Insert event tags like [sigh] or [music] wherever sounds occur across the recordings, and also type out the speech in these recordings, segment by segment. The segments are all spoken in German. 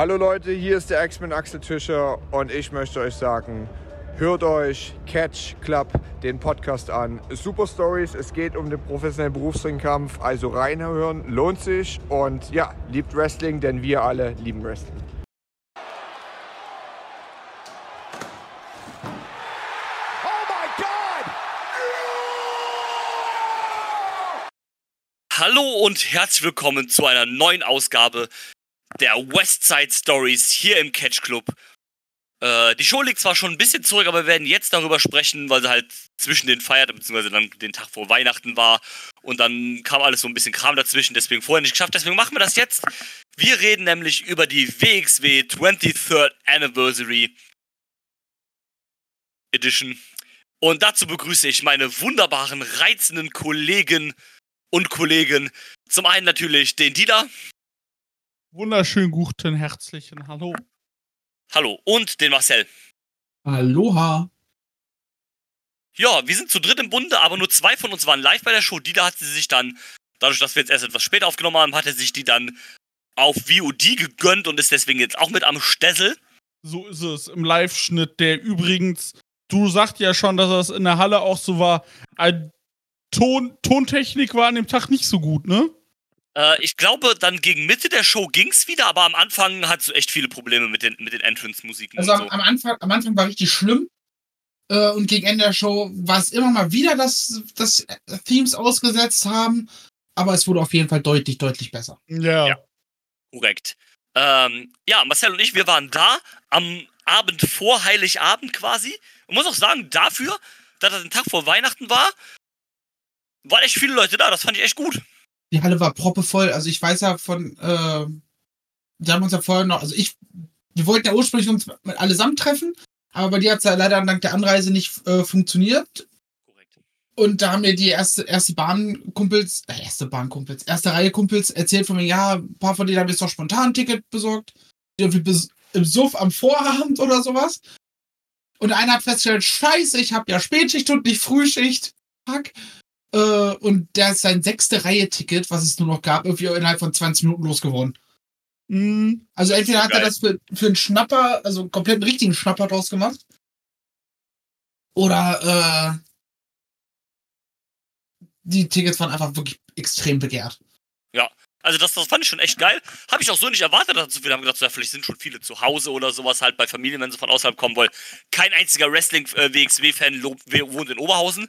Hallo Leute, hier ist der X-Men Axel Tischer und ich möchte euch sagen, hört euch Catch Club den Podcast an. Super Stories, es geht um den professionellen Berufsringkampf, also reinhören, lohnt sich und ja, liebt Wrestling, denn wir alle lieben Wrestling. Hallo und herzlich willkommen zu einer neuen Ausgabe der Westside Stories hier im Catch Club. Äh, die Show liegt zwar schon ein bisschen zurück, aber wir werden jetzt darüber sprechen, weil sie halt zwischen den Feiertagen, beziehungsweise dann den Tag vor Weihnachten war und dann kam alles so ein bisschen Kram dazwischen, deswegen vorher nicht geschafft. Deswegen machen wir das jetzt. Wir reden nämlich über die WXW 23rd Anniversary Edition. Und dazu begrüße ich meine wunderbaren, reizenden Kollegen und Kollegen. Zum einen natürlich den Dieter. Wunderschönen guten, herzlichen Hallo. Hallo. Und den Marcel. Aloha. Ja, wir sind zu dritt im Bunde, aber nur zwei von uns waren live bei der Show. Dieter hat sie sich dann, dadurch, dass wir jetzt erst etwas später aufgenommen haben, hat er sich die dann auf VOD gegönnt und ist deswegen jetzt auch mit am Stessel. So ist es im Live-Schnitt, der übrigens, du sagst ja schon, dass das in der Halle auch so war. Ein Ton, Tontechnik war an dem Tag nicht so gut, ne? Äh, ich glaube, dann gegen Mitte der Show ging's wieder, aber am Anfang hat du echt viele Probleme mit den, mit den Entrance-Musiken. Also und am, so. am, Anfang, am Anfang war richtig schlimm. Äh, und gegen Ende der Show war es immer mal wieder, dass, dass Themes ausgesetzt haben. Aber es wurde auf jeden Fall deutlich, deutlich besser. Ja. Ja. Korrekt. Ähm, ja, Marcel und ich, wir waren da am Abend vor Heiligabend quasi. Und muss auch sagen, dafür, dass das ein Tag vor Weihnachten war, waren echt viele Leute da. Das fand ich echt gut. Die Halle war proppevoll. Also ich weiß ja von, äh, wir haben uns ja vorher noch, also ich, wir wollten ja ursprünglich uns allesamt treffen, aber bei dir hat es ja leider dank der Anreise nicht äh, funktioniert. Korrekt. Und da haben mir die erste, erste Bahnkumpels, äh, erste Bahnkumpels, erste Reihe Kumpels erzählt von mir, ja, ein paar von denen haben jetzt noch spontan ein Ticket besorgt. Irgendwie bis im Suff am Vorabend oder sowas. Und einer hat festgestellt, scheiße, ich habe ja Spätschicht und nicht Frühschicht. Fuck. Äh, und der ist sein sechste Reihe-Ticket, was es nur noch gab, irgendwie innerhalb von 20 Minuten losgeworden. Mhm. Also entweder hat er Geil. das für, für einen Schnapper, also einen kompletten richtigen Schnapper draus gemacht. Oder äh, die Tickets waren einfach wirklich extrem begehrt. Also das, das fand ich schon echt geil. Habe ich auch so nicht erwartet, dass so viele haben gedacht, ja, vielleicht sind schon viele zu Hause oder sowas halt bei Familien, wenn sie von außerhalb kommen wollen. Kein einziger Wrestling-WXW-Fan wohnt in Oberhausen.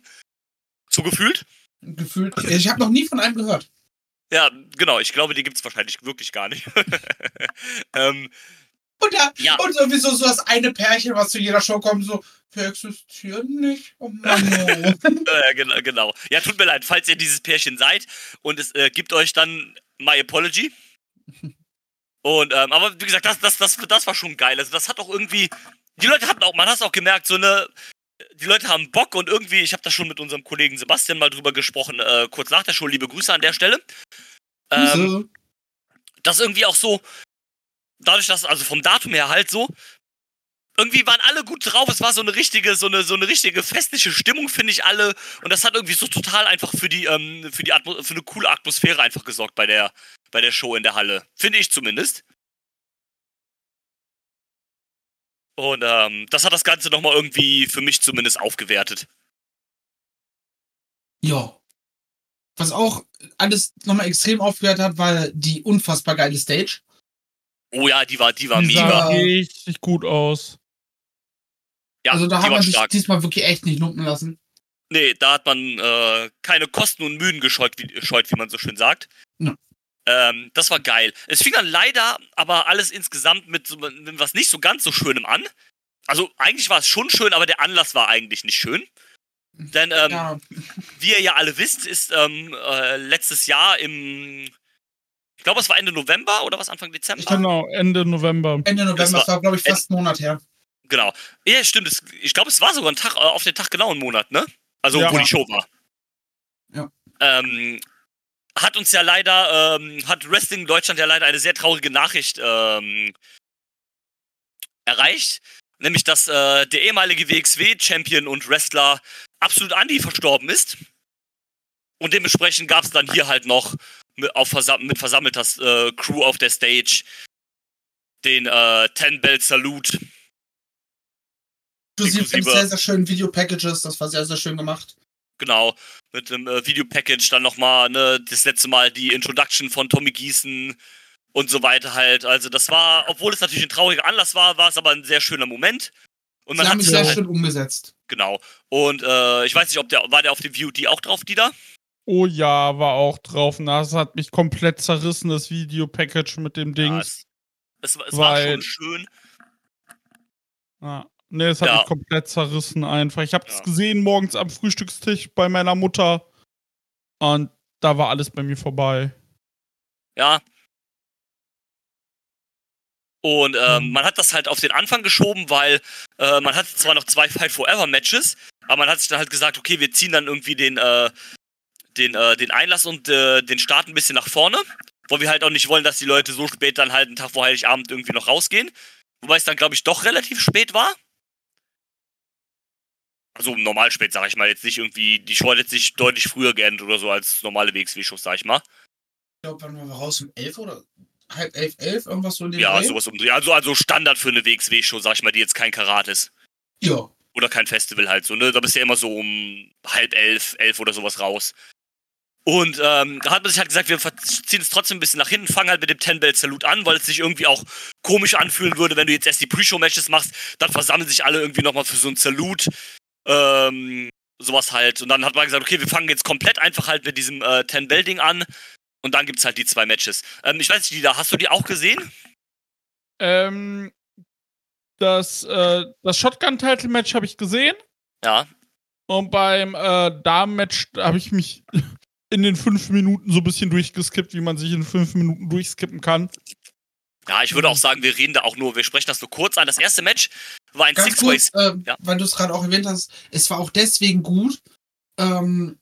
So gefühlt. Gefühlt. Ich habe noch nie von einem gehört. Ja, genau. Ich glaube, die gibt's wahrscheinlich wirklich gar nicht. [laughs] ähm, Und ja, Ja. und sowieso so das eine Pärchen, was zu jeder Show kommt, so, wir existieren nicht. Oh Mann. oh. [laughs] äh, genau, genau. Ja, tut mir leid, falls ihr dieses Pärchen seid und es äh, gibt euch dann My Apology. Und, ähm, aber wie gesagt, das, das, das, das war schon geil. Also das hat auch irgendwie, die Leute hatten auch, man hat es auch gemerkt, so eine, die Leute haben Bock und irgendwie, ich habe da schon mit unserem Kollegen Sebastian mal drüber gesprochen, äh, kurz nach der Show, liebe Grüße an der Stelle. Ähm, das irgendwie auch so, dadurch, dass, also vom Datum her halt so, irgendwie waren alle gut drauf. Es war so eine richtige, so eine, so eine richtige festliche Stimmung, finde ich alle. Und das hat irgendwie so total einfach für die, ähm, für die Atmo für eine coole Atmosphäre einfach gesorgt bei der, bei der Show in der Halle. Finde ich zumindest. Und ähm, das hat das Ganze nochmal irgendwie für mich zumindest aufgewertet. Ja. Was auch alles nochmal extrem aufgewertet hat, war die unfassbar geile Stage. Oh ja, die war, die war Die mega. sah richtig gut aus. Ja, also da die hat war man sich stark. diesmal wirklich echt nicht lumpen lassen. Nee, da hat man äh, keine Kosten und Mühen gescheut, wie, scheut, wie man so schön sagt. Ja. Ähm, das war geil. Es fing dann leider aber alles insgesamt mit, so, mit was nicht so ganz so Schönem an. Also eigentlich war es schon schön, aber der Anlass war eigentlich nicht schön. Denn [laughs] ähm, ja, wie ihr ja alle wisst, ist ähm, äh, letztes Jahr im, ich glaube es war Ende November oder was, Anfang Dezember? Genau, Ende November. Ende November, das war- war, glaube ich, fast einen Monat her. Genau. Ja, stimmt. Es, ich glaube, es war sogar ein Tag, äh, auf den Tag genau ein Monat, ne? Also, Ja. wo die Show war. Ja. Ähm, hat uns ja leider, ähm, hat Wrestling Deutschland ja leider eine sehr traurige Nachricht ähm, erreicht. Nämlich, dass äh, der ehemalige WXW-Champion und Wrestler Absolut Andy verstorben ist. Und dementsprechend gab es dann hier halt noch mit, auf versam mit versammelter äh, Crew auf der Stage den äh, Ten Bell Salute. Inklusive Inklusive- sehr, sehr schönen Video-Packages, das war sehr, sehr schön gemacht. Genau, mit dem äh, Videopackage dann nochmal, ne, das letzte Mal die Introduction von Tommy Gießen und so weiter halt. Also das war, obwohl es natürlich ein trauriger Anlass war, war es aber ein sehr schöner Moment. Und Sie man haben hat mich sich sehr halt, schön umgesetzt. genau. Und äh, ich weiß nicht, ob der, war der auf dem VOD auch drauf, die da? Oh ja, war auch drauf. Und Das hat mich komplett zerrissen, das Videopackage mit dem Ja, Dings. es, es, war- es war schon schön. Ja. Nee, es hat Ja. mich komplett zerrissen einfach. Ich habe es Ja. gesehen morgens am Frühstückstisch bei meiner Mutter. Und da war alles bei mir vorbei. Ja. Und ähm, Mhm. man hat das halt auf den Anfang geschoben, weil äh, man hatte zwar noch zwei [laughs] Fight Forever Matches, aber man hat sich dann halt gesagt, okay, wir ziehen dann irgendwie den, äh, den, äh, den Einlass und äh, den Start ein bisschen nach vorne, weil wir halt auch nicht wollen, dass die Leute so spät dann halt einen Tag vor Heiligabend irgendwie noch rausgehen. Wobei es dann, glaube ich, doch relativ spät war. Also normal spät, sag ich mal. Jetzt nicht irgendwie, die Show hat jetzt nicht deutlich früher geendet oder so als normale WXW-Shows, sag ich mal. Ich glaube, wann waren wir raus? Um 11 oder halb elf, elf? Irgendwas so in dem Ja, Dreh? sowas um Dreh. Also, also Standard für eine WXW-Show, sag ich mal, die jetzt kein Karat ist. Ja. Oder kein Festival halt so, ne? Da bist du ja immer so um halb elf, elf oder sowas raus. Und ähm, da hat man sich halt gesagt, wir ziehen es trotzdem ein bisschen nach hinten, fangen halt mit dem Ten Bell Salute an, weil es sich irgendwie auch komisch anfühlen würde, wenn du jetzt erst die Pre-Show-Matches machst, dann versammeln sich alle irgendwie nochmal für so ein Salute. Ähm, sowas halt. Und dann hat man gesagt, okay, wir fangen jetzt komplett einfach halt mit diesem äh, Ten Bell Ding an. Und dann gibt's halt die zwei Matches. Ähm, ich weiß nicht, Lida, hast du die auch gesehen? Ähm, das äh, das Shotgun-Title-Match habe ich gesehen. Ja. Und beim äh, Damen-Match habe ich mich [laughs] in den fünf Minuten so ein bisschen durchgeskippt, wie man sich in fünf Minuten durchskippen kann. Ja, ich würde auch sagen, wir reden da auch nur, wir sprechen das nur kurz an. Das erste Match war ein Ganz Six-Way. kurz, äh, Ja. weil du es gerade auch erwähnt hast, es war auch deswegen gut, ähm,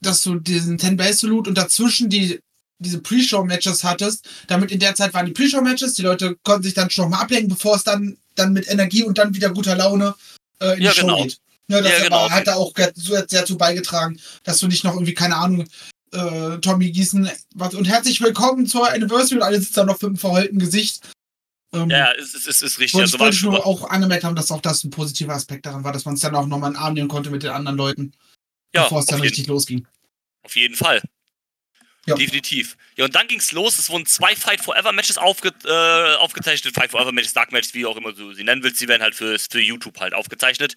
dass du diesen Ten Bell Salute und dazwischen die diese Pre-Show-Matches hattest. Damit in der Zeit waren die Pre-Show-Matches, die Leute konnten sich dann schon noch mal ablenken, bevor es dann, dann mit Energie und dann wieder guter Laune äh, in Ja, die Show genau. geht. Ja, das Ja, genau. hat da auch sehr zu beigetragen, dass du nicht noch irgendwie, keine Ahnung, äh, Tommy Gießen was und herzlich willkommen zur Anniversary und alle sitzen da noch mit einem verheulten Gesicht. Ähm, Ja, es ist, ist, ist richtig. wollte, Also ich- war wollte nur auch angemerkt haben, dass auch das ein positiver Aspekt daran war, dass man es dann auch nochmal in den Arm nehmen konnte mit den anderen Leuten, ja, bevor es dann jeden, richtig losging. auf jeden Fall. Ja. Definitiv. Ja, und dann ging's los. Es wurden zwei Fight Forever Matches aufge äh, aufgezeichnet. Fight Forever Matches, Dark Matches, wie auch immer du sie nennen willst. Die werden halt für, für YouTube halt aufgezeichnet.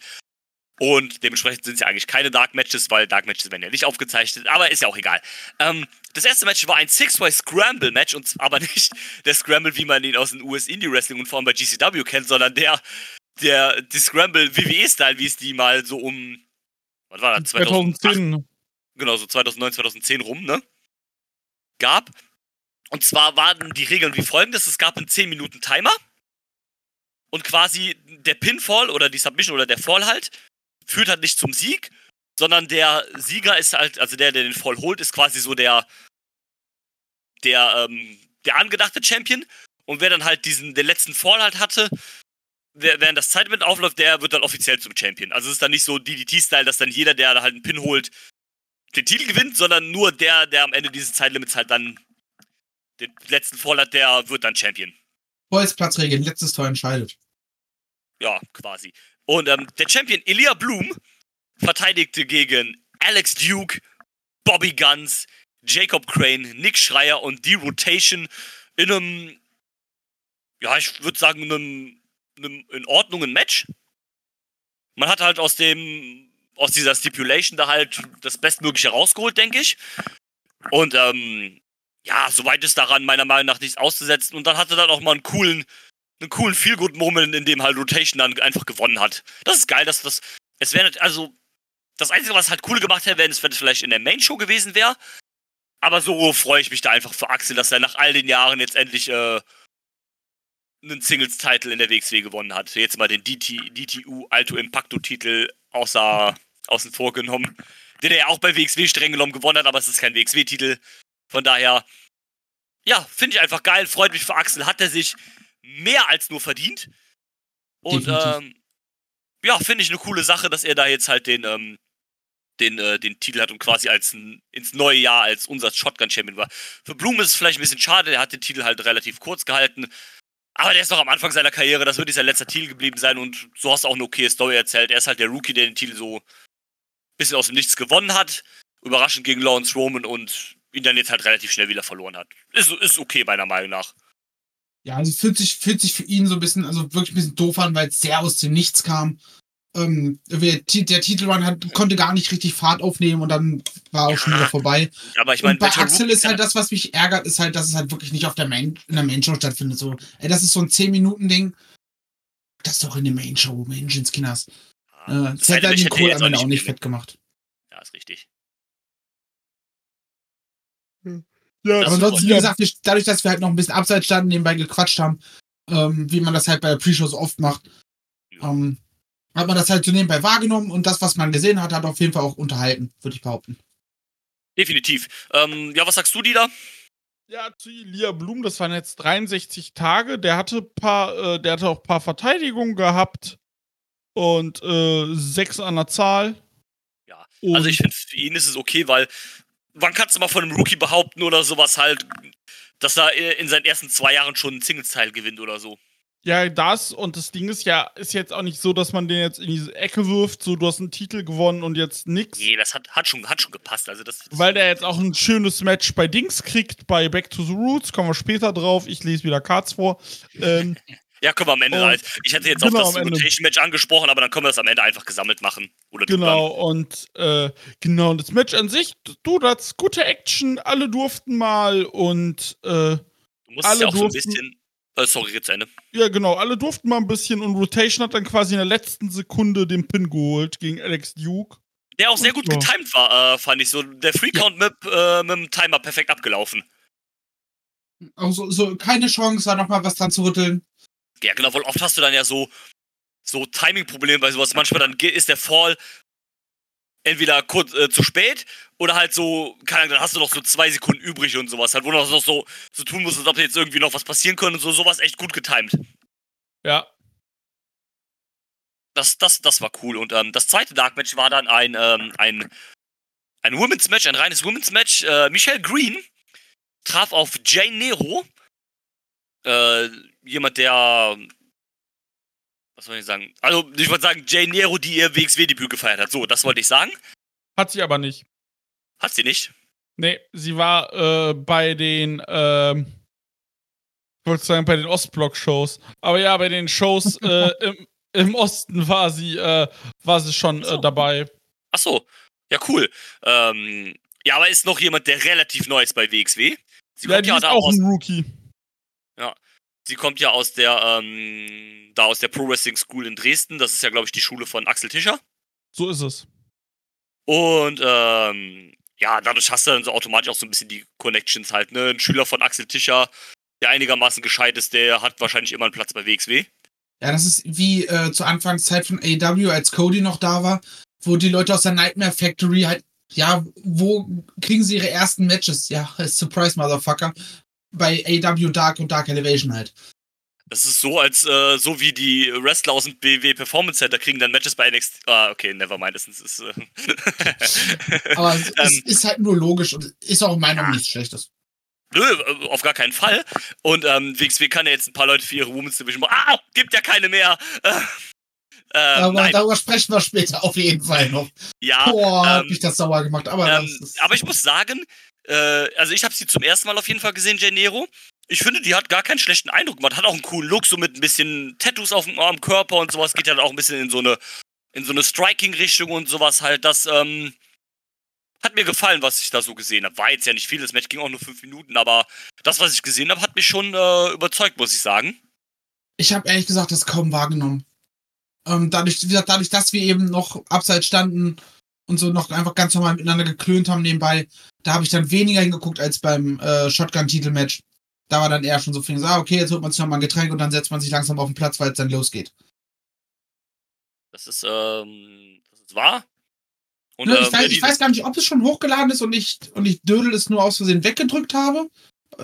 Und dementsprechend sind es ja eigentlich keine Dark Matches, weil Dark Matches werden ja nicht aufgezeichnet. Aber ist ja auch egal. Ähm, das erste Match war ein Six-Way Scramble Match. Und aber nicht [laughs] der Scramble, wie man ihn aus dem US Indie Wrestling und vor allem bei GCW kennt, sondern der, der, die Scramble WWE-Style, wie es die mal so um, was war das, 2008, 2010. genau, so 2009, 2010 rum, ne? Gab. Und zwar waren die Regeln wie folgendes: Es gab einen 10 Minuten Timer. Und quasi der Pinfall oder die Submission oder der Fall halt führt halt nicht zum Sieg, sondern der Sieger ist halt, also der, der den Fall holt, ist quasi so der, der, ähm, der angedachte Champion. Und wer dann halt diesen, den letzten Fall halt hatte, während das Zeitlimit aufläuft, der wird dann offiziell zum Champion. Also es ist dann nicht so DDT-Style, dass dann jeder, der da halt einen Pin holt, den Titel gewinnt, sondern nur der, der am Ende dieses Zeitlimits halt dann den letzten Fall hat, der wird dann Champion. Bolzplatzregeln, letztes Tor entscheidet. Ja, quasi. Und ähm, der Champion Ilya Bloom verteidigte gegen Alex Duke, Bobby Guns, Jacob Crane, Nick Schreier und die Rotation in einem, ja, ich würde sagen, einem, einem in Ordnung ein Match. Man hat halt aus dem, aus dieser Stipulation da halt das Bestmögliche rausgeholt, denke ich. Und ähm, ja, soweit ist daran meiner Meinung nach nichts auszusetzen. Und dann hatte dann auch mal einen coolen, einen coolen Feel-Good-Moment, in dem halt Rotation dann einfach gewonnen hat. Das ist geil, dass das. Es wäre also. Das Einzige, was halt cool gemacht hätte, wäre, wenn es vielleicht in der Main-Show gewesen wäre. Aber so freue ich mich da einfach für Axel, dass er nach all den Jahren jetzt endlich äh, einen Singles-Title in der WXW gewonnen hat. Jetzt mal den DT, DTU Alto Impacto-Titel außer, außen vor genommen. Den er ja auch bei WXW streng genommen gewonnen hat, aber es ist kein WXW-Titel. Von daher, ja, finde ich einfach geil. Freut mich für Axel. Hat er sich mehr als nur verdient. Und ähm, ja, finde ich eine coole Sache, dass er da jetzt halt den, ähm, den, äh, den Titel hat und quasi als ein, ins neue Jahr als unser Shotgun-Champion war. Für Blum ist es vielleicht ein bisschen schade, er hat den Titel halt relativ kurz gehalten. Aber der ist doch am Anfang seiner Karriere, das wird nicht sein letzter Titel geblieben sein und so hast du auch eine okay Story erzählt. Er ist halt der Rookie, der den Titel so ein bisschen aus dem Nichts gewonnen hat. Überraschend gegen Lawrence Roman und ihn dann jetzt halt relativ schnell wieder verloren hat. Ist, ist okay, meiner Meinung nach. Ja, also fühlt sich, fühlt sich für ihn so ein bisschen, also wirklich ein bisschen doof an, weil es sehr aus dem Nichts kam. Ähm, der Titelrun hat, konnte gar nicht richtig Fahrt aufnehmen und dann war auch ja, schon wieder vorbei. Aber ich meine, bei Axel ist halt das, was mich ärgert, ist halt, dass es halt wirklich nicht auf der Main, in der Main Show stattfindet. So, ey, das ist so ein 10-Minuten-Ding. Das ist doch in der Main Show, Menschenskinders. Ja, äh, das hätte den Kohl am Ende auch nicht fett gemacht. Ja, ist richtig. Hm. Ja, aber ansonsten, wie gesagt, dadurch, dass wir halt noch ein bisschen abseits standen, nebenbei gequatscht haben, ähm, wie man das halt bei der Pre-Show so oft macht, ähm, hat man das halt so nebenbei wahrgenommen und das, was man gesehen hat, hat auf jeden Fall auch unterhalten, würde ich behaupten. Definitiv. Ähm, ja, was sagst du, Dieter? Ja, zu Lia Blum, das waren jetzt 63 Tage. Der hatte paar, äh, der hatte auch ein paar Verteidigungen gehabt und äh, sechs an der Zahl. Ja, und also ich finde, für ihn ist es okay, weil wann kannst du mal von einem Rookie behaupten oder sowas halt, dass er in seinen ersten zwei Jahren schon einen Singles-Teil gewinnt oder so? Ja, das und das Ding ist ja, ist jetzt auch nicht so, dass man den jetzt in diese Ecke wirft, so du hast einen Titel gewonnen und jetzt nix. Nee, das hat, hat, schon, hat schon gepasst. Also das, das Weil der jetzt auch ein schönes Match bei Dings kriegt, bei Back to the Roots, kommen wir später drauf. Ich lese wieder Cards vor. Ähm, [laughs] ja, können wir am Ende und, halt. Ich hätte jetzt genau, auch das Rotation-Match angesprochen, aber dann können wir das am Ende einfach gesammelt machen. Oder genau, und äh, genau, das Match an sich, du, das gute Action, alle durften mal und äh, du musst alle ja auch durften, so ein bisschen äh, sorry, jetzt Ende. Ja, genau. Alle durften mal ein bisschen und Rotation hat dann quasi in der letzten Sekunde den Pin geholt gegen Alex Duke. Der auch sehr gut ja. getimed war, äh, fand ich so. Der Free-Count ja. mit, äh, mit dem Timer perfekt abgelaufen. Also so keine Chance, da nochmal was dran zu rütteln. Ja, genau, weil oft hast du dann ja so, so Timing-Probleme bei sowas. Manchmal dann ist der Fall entweder kurz äh, zu spät oder halt so, keine Ahnung, dann hast du noch so zwei Sekunden übrig und sowas. Halt, wo du noch so, so tun musst, als ob jetzt irgendwie noch was passieren könnte und so, sowas echt gut getimed. Ja. Das, das, das war cool. Und ähm, das zweite Dark Match war dann ein, ähm, ein, ein Women's Match, ein reines Women's Match. Äh, Michelle Green traf auf Jane Nero. Äh, jemand, der was soll ich sagen? Also, ich wollte sagen, Jane Nero, die ihr WXW-Debüt gefeiert hat. So, das wollte ich sagen. Hat sie aber nicht. Hat sie nicht? Nee, sie war äh, bei den, ähm, ich wollte sagen, bei den Ostblock-Shows. Aber ja, bei den Shows [laughs] äh, im, im, Osten war sie, äh, war sie schon äh, dabei. Ach so, ja, cool. Ähm, ja, aber ist noch jemand, der relativ neu ist bei WXW. Sie ja, kommt ja ist auch aus, ein Rookie. Ja, sie kommt ja aus der, ähm, da aus der Pro Wrestling School in Dresden. Das ist ja, glaube ich, die Schule von Axel Tischer. So ist es. Und ähm, ja, dadurch hast du dann so automatisch auch so ein bisschen die Connections halt. Ne? Ein Schüler von Axel Tischer, der einigermaßen gescheit ist, der hat wahrscheinlich immer einen Platz bei WXW. Ja, das ist wie äh, zur Anfangszeit von AW, als Cody noch da war, wo die Leute aus der Nightmare Factory halt, ja, wo kriegen sie ihre ersten Matches? Ja, [laughs] Surprise Motherfucker. Bei AW Dark und Dark Elevation halt. Das ist so, als äh, so wie die Wrestler aus dem BW Performance Center kriegen dann Matches bei NXT. Ah, okay, never mind. Das ist, äh [laughs] [laughs] Aber es ähm, ist halt nur logisch und ist auch in meiner Meinung nichts Schlechtes. Nö, äh, auf gar keinen Fall. Und ähm, WXW kann ja jetzt ein paar Leute für ihre Women's Division machen. Ah, gibt ja keine mehr. [laughs] Äh, aber darüber sprechen wir später auf jeden Fall noch. Ja. Boah, ähm, hab ich das sauer gemacht. Aber, ähm, aber ich muss sagen, äh, also ich habe sie zum ersten Mal auf jeden Fall gesehen, Janero ich finde, die hat gar keinen schlechten Eindruck gemacht. Hat auch einen coolen Look, so mit ein bisschen Tattoos auf dem Arm, Körper und sowas. Geht ja auch ein bisschen in so eine, in so eine Striking-Richtung und sowas halt. Das, ähm, hat mir gefallen, was ich da so gesehen habe. War jetzt ja nicht viel, das Match ging auch nur fünf Minuten, aber das, was ich gesehen habe, hat mich schon äh, überzeugt, muss ich sagen. Ich habe ehrlich gesagt das kaum wahrgenommen. Ähm, dadurch, wie gesagt, dadurch, dass wir eben noch abseits standen und so noch einfach ganz normal miteinander geklönt haben nebenbei, da habe ich dann weniger hingeguckt als beim äh, Shotgun-Titelmatch da war dann eher schon so viel, ah, okay, jetzt holt man sich nochmal ein Getränk und dann setzt man sich langsam auf den Platz, weil es dann losgeht. Das ist, ähm, das ist wahr. Und, ne, ich, ähm, weiß, ich weiß gar nicht, ob es schon hochgeladen ist und ich, und ich Dödel es nur aus Versehen weggedrückt habe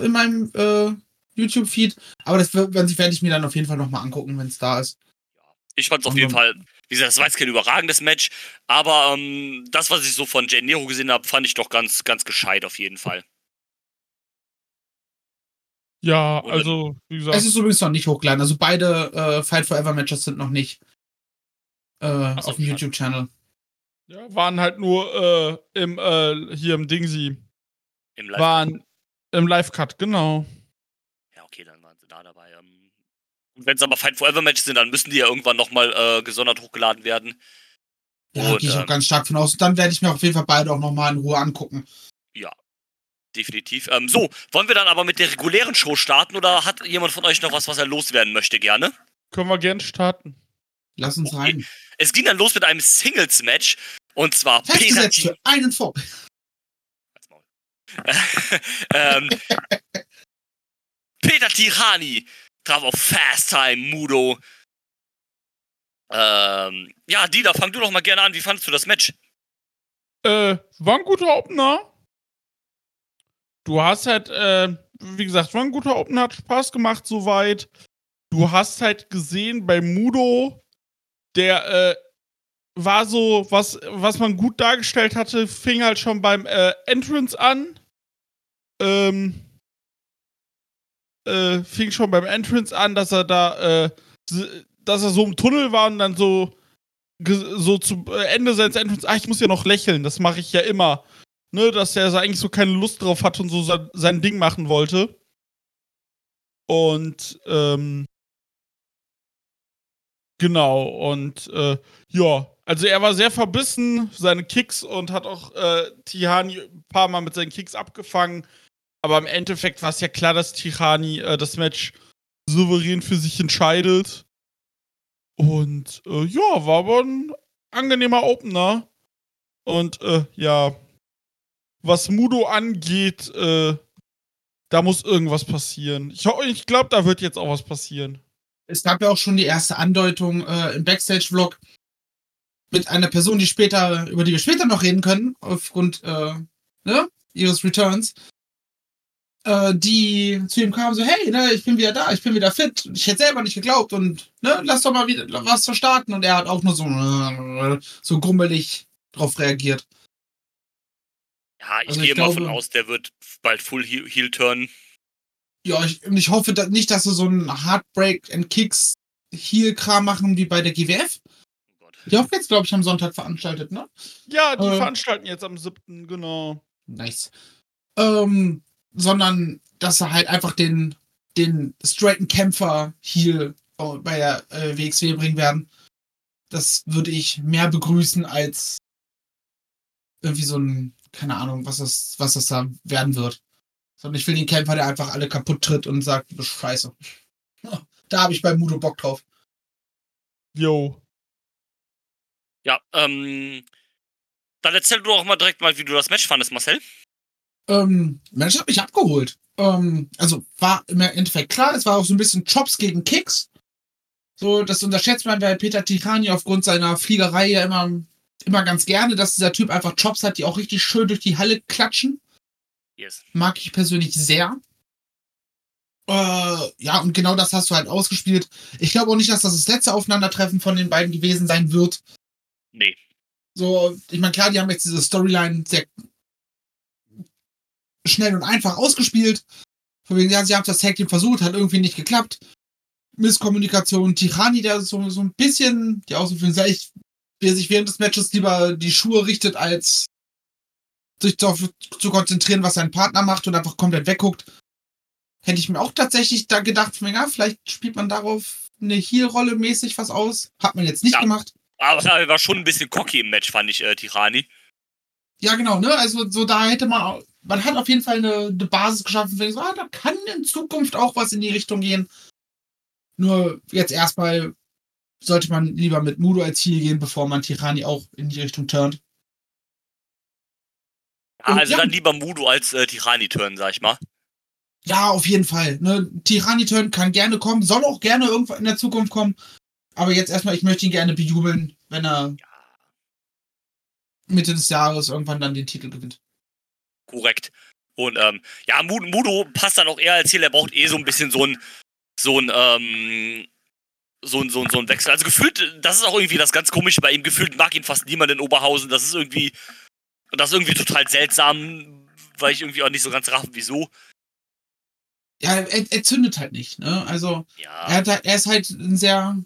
in meinem äh, YouTube-Feed. Aber das werde ich mir dann auf jeden Fall nochmal angucken, wenn es da ist. Ich fand es auf jeden Fall, wie gesagt, das war jetzt kein überragendes Match, aber ähm, das, was ich so von Jane Nero gesehen habe, fand ich doch ganz, ganz gescheit auf jeden Fall. Ja, Und- also, wie gesagt. Es ist übrigens noch nicht hochgeladen. Also beide äh, Fight Forever Matches sind noch nicht äh, so, auf dem. YouTube-Channel. ja, waren halt nur äh, im, äh, hier im Dingsy. Im Live. Waren im Live-Cut, genau. Ja, okay, dann waren sie da dabei. Ähm, und wenn es aber Fight Forever Matches sind, dann müssen die ja irgendwann nochmal äh, gesondert hochgeladen werden. Ja, Und, gehe ich auch ähm, ganz stark von aus. Und dann werde ich mir auf jeden Fall beide auch nochmal in Ruhe angucken. Definitiv. Ähm, so, wollen wir dann aber mit der regulären Show starten oder hat jemand von euch noch was, was er loswerden möchte gerne? Können wir gern starten. Lass uns Okay. rein. Es ging dann los mit einem Singles-Match und zwar Peter für einen vor. Halt's [laughs] Maul. ähm, [laughs] Peter Tirani traf auf Fast Time Mudo. Ähm, ja, Dieter, fang du doch mal gerne an. Wie fandest du das Match? Äh, war ein guter Opener. Du hast halt, äh, wie gesagt, war ein guter Opener, hat Spaß gemacht soweit. Du hast halt gesehen bei Mudo, der, äh, war so, was, was man gut dargestellt hatte, fing halt schon beim äh, Entrance an. Ähm, äh, fing schon beim Entrance an, dass er da, äh, dass er so im Tunnel war und dann so, so zu äh, Ende seines Entrance, ah, ich muss ja noch lächeln, das mache ich ja immer. Ne, dass er so eigentlich so keine Lust drauf hatte und so sein, sein Ding machen wollte. Und, ähm, genau, und, äh, ja, also er war sehr verbissen, seine Kicks und hat auch äh, Tihani ein paar Mal mit seinen Kicks abgefangen. Aber im Endeffekt war es ja klar, dass Tihani äh, das Match souverän für sich entscheidet. Und äh, ja, war aber ein angenehmer Opener. Und äh, ja, was Mudo angeht, äh, da muss irgendwas passieren. Ich, ich glaube, da wird jetzt auch was passieren. Es gab ja auch schon die erste Andeutung äh, im Backstage-Vlog mit einer Person, die später, über die wir später noch reden können, aufgrund äh, ne, ihres Returns, äh, die zu ihm kam, so, hey, ne, ich bin wieder da, ich bin wieder fit. Ich hätte selber nicht geglaubt und ne, lass doch mal wieder was starten. Und er hat auch nur so, äh, so grummelig drauf reagiert. Ja, ich Also gehe ich mal glaube- von aus, der wird bald Full Heel, Heel Turn. Ja, ich, und ich hoffe da, nicht, dass sie so einen Heartbreak and Kicks Heel-Kram machen wie bei der GWF. Oh. Die auch jetzt, glaube ich, am Sonntag veranstaltet, ne? Ja, die Äh. veranstalten jetzt am 7., genau. Nice. Ähm, sondern, dass er halt einfach den, den straighten Kämpfer Heel bei der äh, WXW bringen werden. Das würde ich mehr begrüßen als irgendwie so ein, keine Ahnung, was das, was das da werden wird. Sondern ich will den Kämpfer, der einfach alle kaputt tritt und sagt, du bist scheiße. [laughs] Da habe ich bei Mudo Bock drauf. Yo. Ja, ähm. Dann erzähl du doch mal direkt mal, wie du das Match fandest, Marcel. Ähm, Mensch hat mich abgeholt. Ähm, also war im Endeffekt klar, es war auch so ein bisschen Chops gegen Kicks. So, das unterschätzt man bei Peter Tirani aufgrund seiner Fliegerei ja immer, immer ganz gerne, dass dieser Typ einfach Chops hat, die auch richtig schön durch die Halle klatschen. Yes. Mag ich persönlich sehr. Äh, ja, und genau das hast du halt ausgespielt. Ich glaube auch nicht, dass das das letzte Aufeinandertreffen von den beiden gewesen sein wird. Nee. So, ich meine, klar, die haben jetzt diese Storyline sehr schnell und einfach ausgespielt. Von wegen, ja, sie haben das Tag Team versucht, hat irgendwie nicht geklappt. Misskommunikation, Tirani, der so, so ein bisschen, die so für sich, der sich während des Matches lieber die Schuhe richtet, als sich darauf zu konzentrieren, was sein Partner macht und einfach komplett wegguckt. Hätte ich mir auch tatsächlich da gedacht, ja, vielleicht spielt man darauf eine Heel-Rolle mäßig was aus. Hat man jetzt nicht Ja. gemacht. Aber er war schon ein bisschen cocky im Match, fand ich, äh, Tirani. Ja, genau, ne? Also so da hätte man auch, man hat auf jeden Fall eine, eine Basis geschaffen, für so, ah, da kann in Zukunft auch was in die Richtung gehen. Nur jetzt erstmal sollte man lieber mit Mudo als Ziel gehen, bevor man Tirani auch in die Richtung turnt. Ja, Und also ja. dann lieber Mudo als äh, Tirani-Turn, sag ich mal. Ja, auf jeden Fall. Ne? Tirani-Turn kann gerne kommen, soll auch gerne irgendwann in der Zukunft kommen. Aber jetzt erstmal, ich möchte ihn gerne bejubeln, wenn er Mitte des Jahres irgendwann dann den Titel gewinnt. Korrekt. Und ähm, ja, Mudo, passt dann auch eher als Ziel, er braucht eh so ein bisschen so ein, so ein, ähm, so ein, so ein, so ein Wechsel. Also gefühlt, das ist auch irgendwie das ganz komische bei ihm. Gefühlt mag ihn fast niemand in Oberhausen. Das ist irgendwie, das ist irgendwie total seltsam, weil ich irgendwie auch nicht so ganz raffen, wieso. ja, er, er zündet halt nicht, ne? Also, Ja. er, hat, er ist halt ein sehr,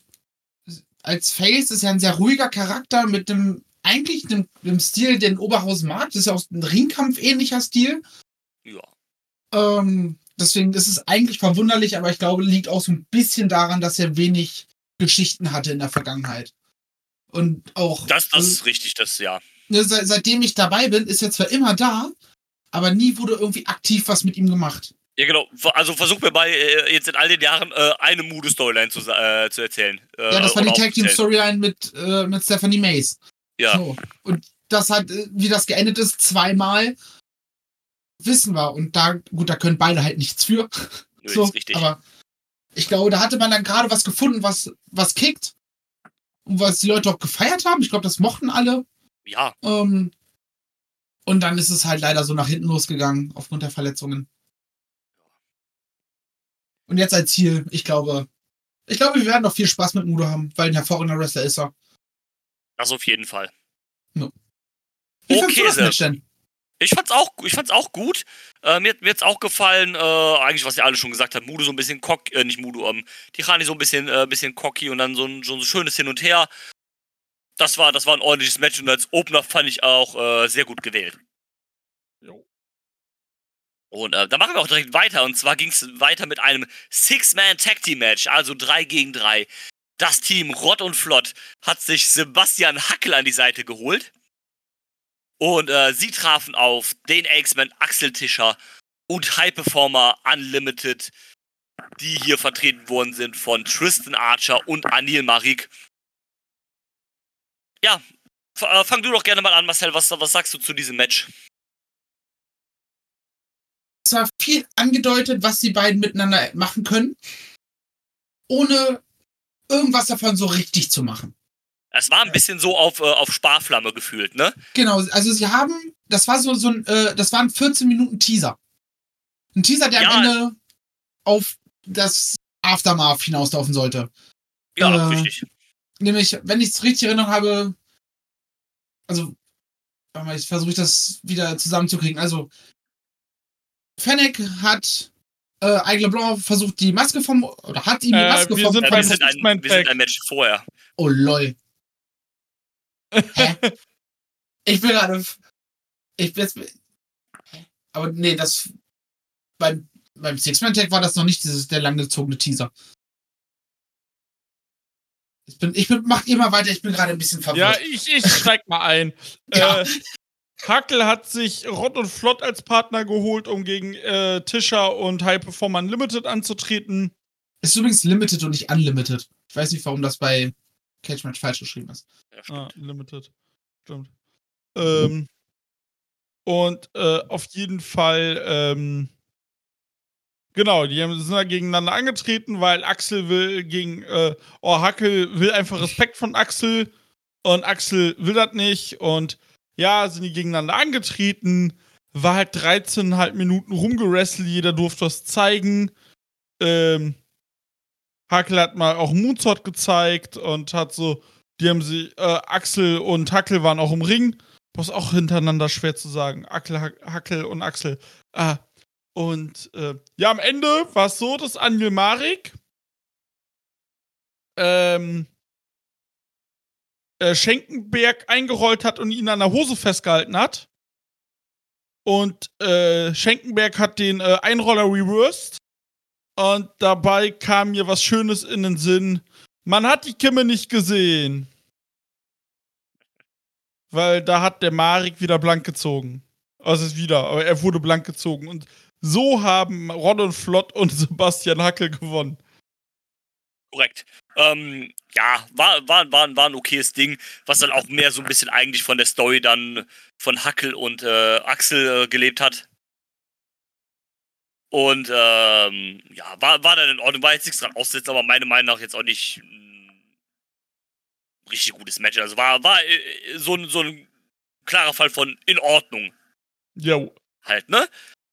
als Face ist er ein sehr ruhiger Charakter mit dem, eigentlich einem, einem Stil, den Oberhausen mag. Das ist ja auch ein Ringkampf-ähnlicher Stil. ja. Ähm, deswegen ist es eigentlich verwunderlich, aber ich glaube, liegt auch so ein bisschen daran, dass er wenig Geschichten hatte in der Vergangenheit. Und auch. Das, das also, ist richtig, das, ja. ne, seit, seitdem ich dabei bin, ist er zwar immer da, aber nie wurde irgendwie aktiv was mit ihm gemacht. Ja, genau. Also versuch mir bei äh, jetzt in all den Jahren äh, eine Moody-Storyline zu, äh, zu erzählen. Äh, Ja, das war die Tag Team. Storyline mit, äh, mit Stephanie Mays. Ja. So. Und das hat, äh, wie das geendet ist, zweimal wissen wir. Und da, gut, da können beide halt nichts für. [laughs] Nö, so, ist richtig. aber ich glaube, da hatte man dann gerade was gefunden, was, was kickt. Und was die Leute auch gefeiert haben. Ich glaube, das mochten alle. ja, Ähm, und dann ist es halt leider so nach hinten losgegangen, aufgrund der Verletzungen. Und jetzt als Ziel, ich glaube, ich glaube, wir werden noch viel Spaß mit Mudo haben, weil ein hervorragender Wrestler ist er. Das auf jeden Fall. Wie fandst Okay, denn? Ich fand's auch, ich fand's auch gut. Äh, mir mir hat's auch gefallen, äh, eigentlich, was ihr alle schon gesagt habt, Mudo so ein bisschen cocky, äh, nicht Mudo, ähm, Tirani so ein bisschen, äh, bisschen cocky und dann so ein, so ein schönes Hin und Her. Das war, das war ein ordentliches Match und als Opener fand ich auch äh, sehr gut gewählt. Jo. Und äh, da machen wir auch direkt weiter. Und zwar ging es weiter mit einem Six-Man-Tag-Team-Match, also 3 gegen 3. Das Team Rott und Flott hat sich Sebastian Hackel an die Seite geholt. Und äh, sie trafen auf den X-Men Axel Tischer und High Performer Unlimited, die hier vertreten worden sind von Tristan Archer und Anil Marik. Ja, äh, fang du doch gerne mal an, Marcel. Was, was sagst du zu diesem Match? Es war viel angedeutet, was die beiden miteinander machen können, ohne irgendwas davon so richtig zu machen. Es war ein bisschen so auf, äh, auf Sparflamme gefühlt, ne? Genau, also sie haben, das war so, so ein, äh, das war ein 14 Minuten Teaser. Ein Teaser, der Ja. am Ende auf das Aftermath hinauslaufen sollte. Ja, Äh, richtig. Nämlich, wenn ich es richtig erinnert habe, also, warte mal, ich versuche das wieder zusammenzukriegen. Also, Fennec hat äh, Aigle Blanc versucht, die Maske vom, oder hat ihm die Äh, Maske wir vom sind Ja, wir, sind ein, wir sind ein Match vorher. Oh lol. Hä? ich bin gerade. Ich bin jetzt. Aber nee, das. Beim, beim Six-Man-Tag war das noch nicht dieses der langgezogene Teaser. Ich bin, ich bin, macht immer weiter, ich bin gerade ein bisschen Ja, verwirrt. ich, ich steig mal ein. Ja. Äh, Hackel hat sich Rott und Flott als Partner geholt, um gegen äh, Tischer und High Performer Unlimited anzutreten. Ist übrigens Limited und nicht Unlimited. Ich weiß nicht, warum das bei Cage Match falsch geschrieben ist. Ja, stimmt. Ah, Limited. Stimmt. Ähm, und äh, auf jeden Fall, ähm, genau, die haben, sind da gegeneinander angetreten, weil Axel will gegen, äh, oh, Hackel will einfach Respekt von Axel und Axel will das nicht und ja, sind die gegeneinander angetreten, war halt 13,5 Minuten rumgerestelt, jeder durfte was zeigen. Ähm, Hackel hat mal auch Moonsault gezeigt und hat so, die haben sie, äh, Axel und Hackel waren auch im Ring. Was auch hintereinander schwer zu sagen. Hackel, Hack- Hackel und Axel. Ah. Und äh, ja, am Ende war es so, dass Anil Marik ähm, äh, Schenkenberg eingerollt hat und ihn an der Hose festgehalten hat. Und äh, Schenkenberg hat den äh, Einroller reversed. Und dabei kam mir was Schönes in den Sinn. Man hat die Kimme nicht gesehen. Weil da hat der Marik wieder blank gezogen. Also ist wieder, aber er wurde blank gezogen. Und so haben Ron und Flott und [laughs] Sebastian Hackel gewonnen. Korrekt. Ähm, ja, war, war, war, war ein okayes Ding, was dann auch mehr so ein bisschen eigentlich von der Story dann von Hackel und äh, Axel äh, gelebt hat. Und ähm, ja, war, war dann in Ordnung, war jetzt nichts dran aussetzen, aber meiner Meinung nach jetzt auch nicht ein richtig gutes Match. Also war, war äh, so, ein, so ein klarer Fall von in Ordnung Jo. halt, ne?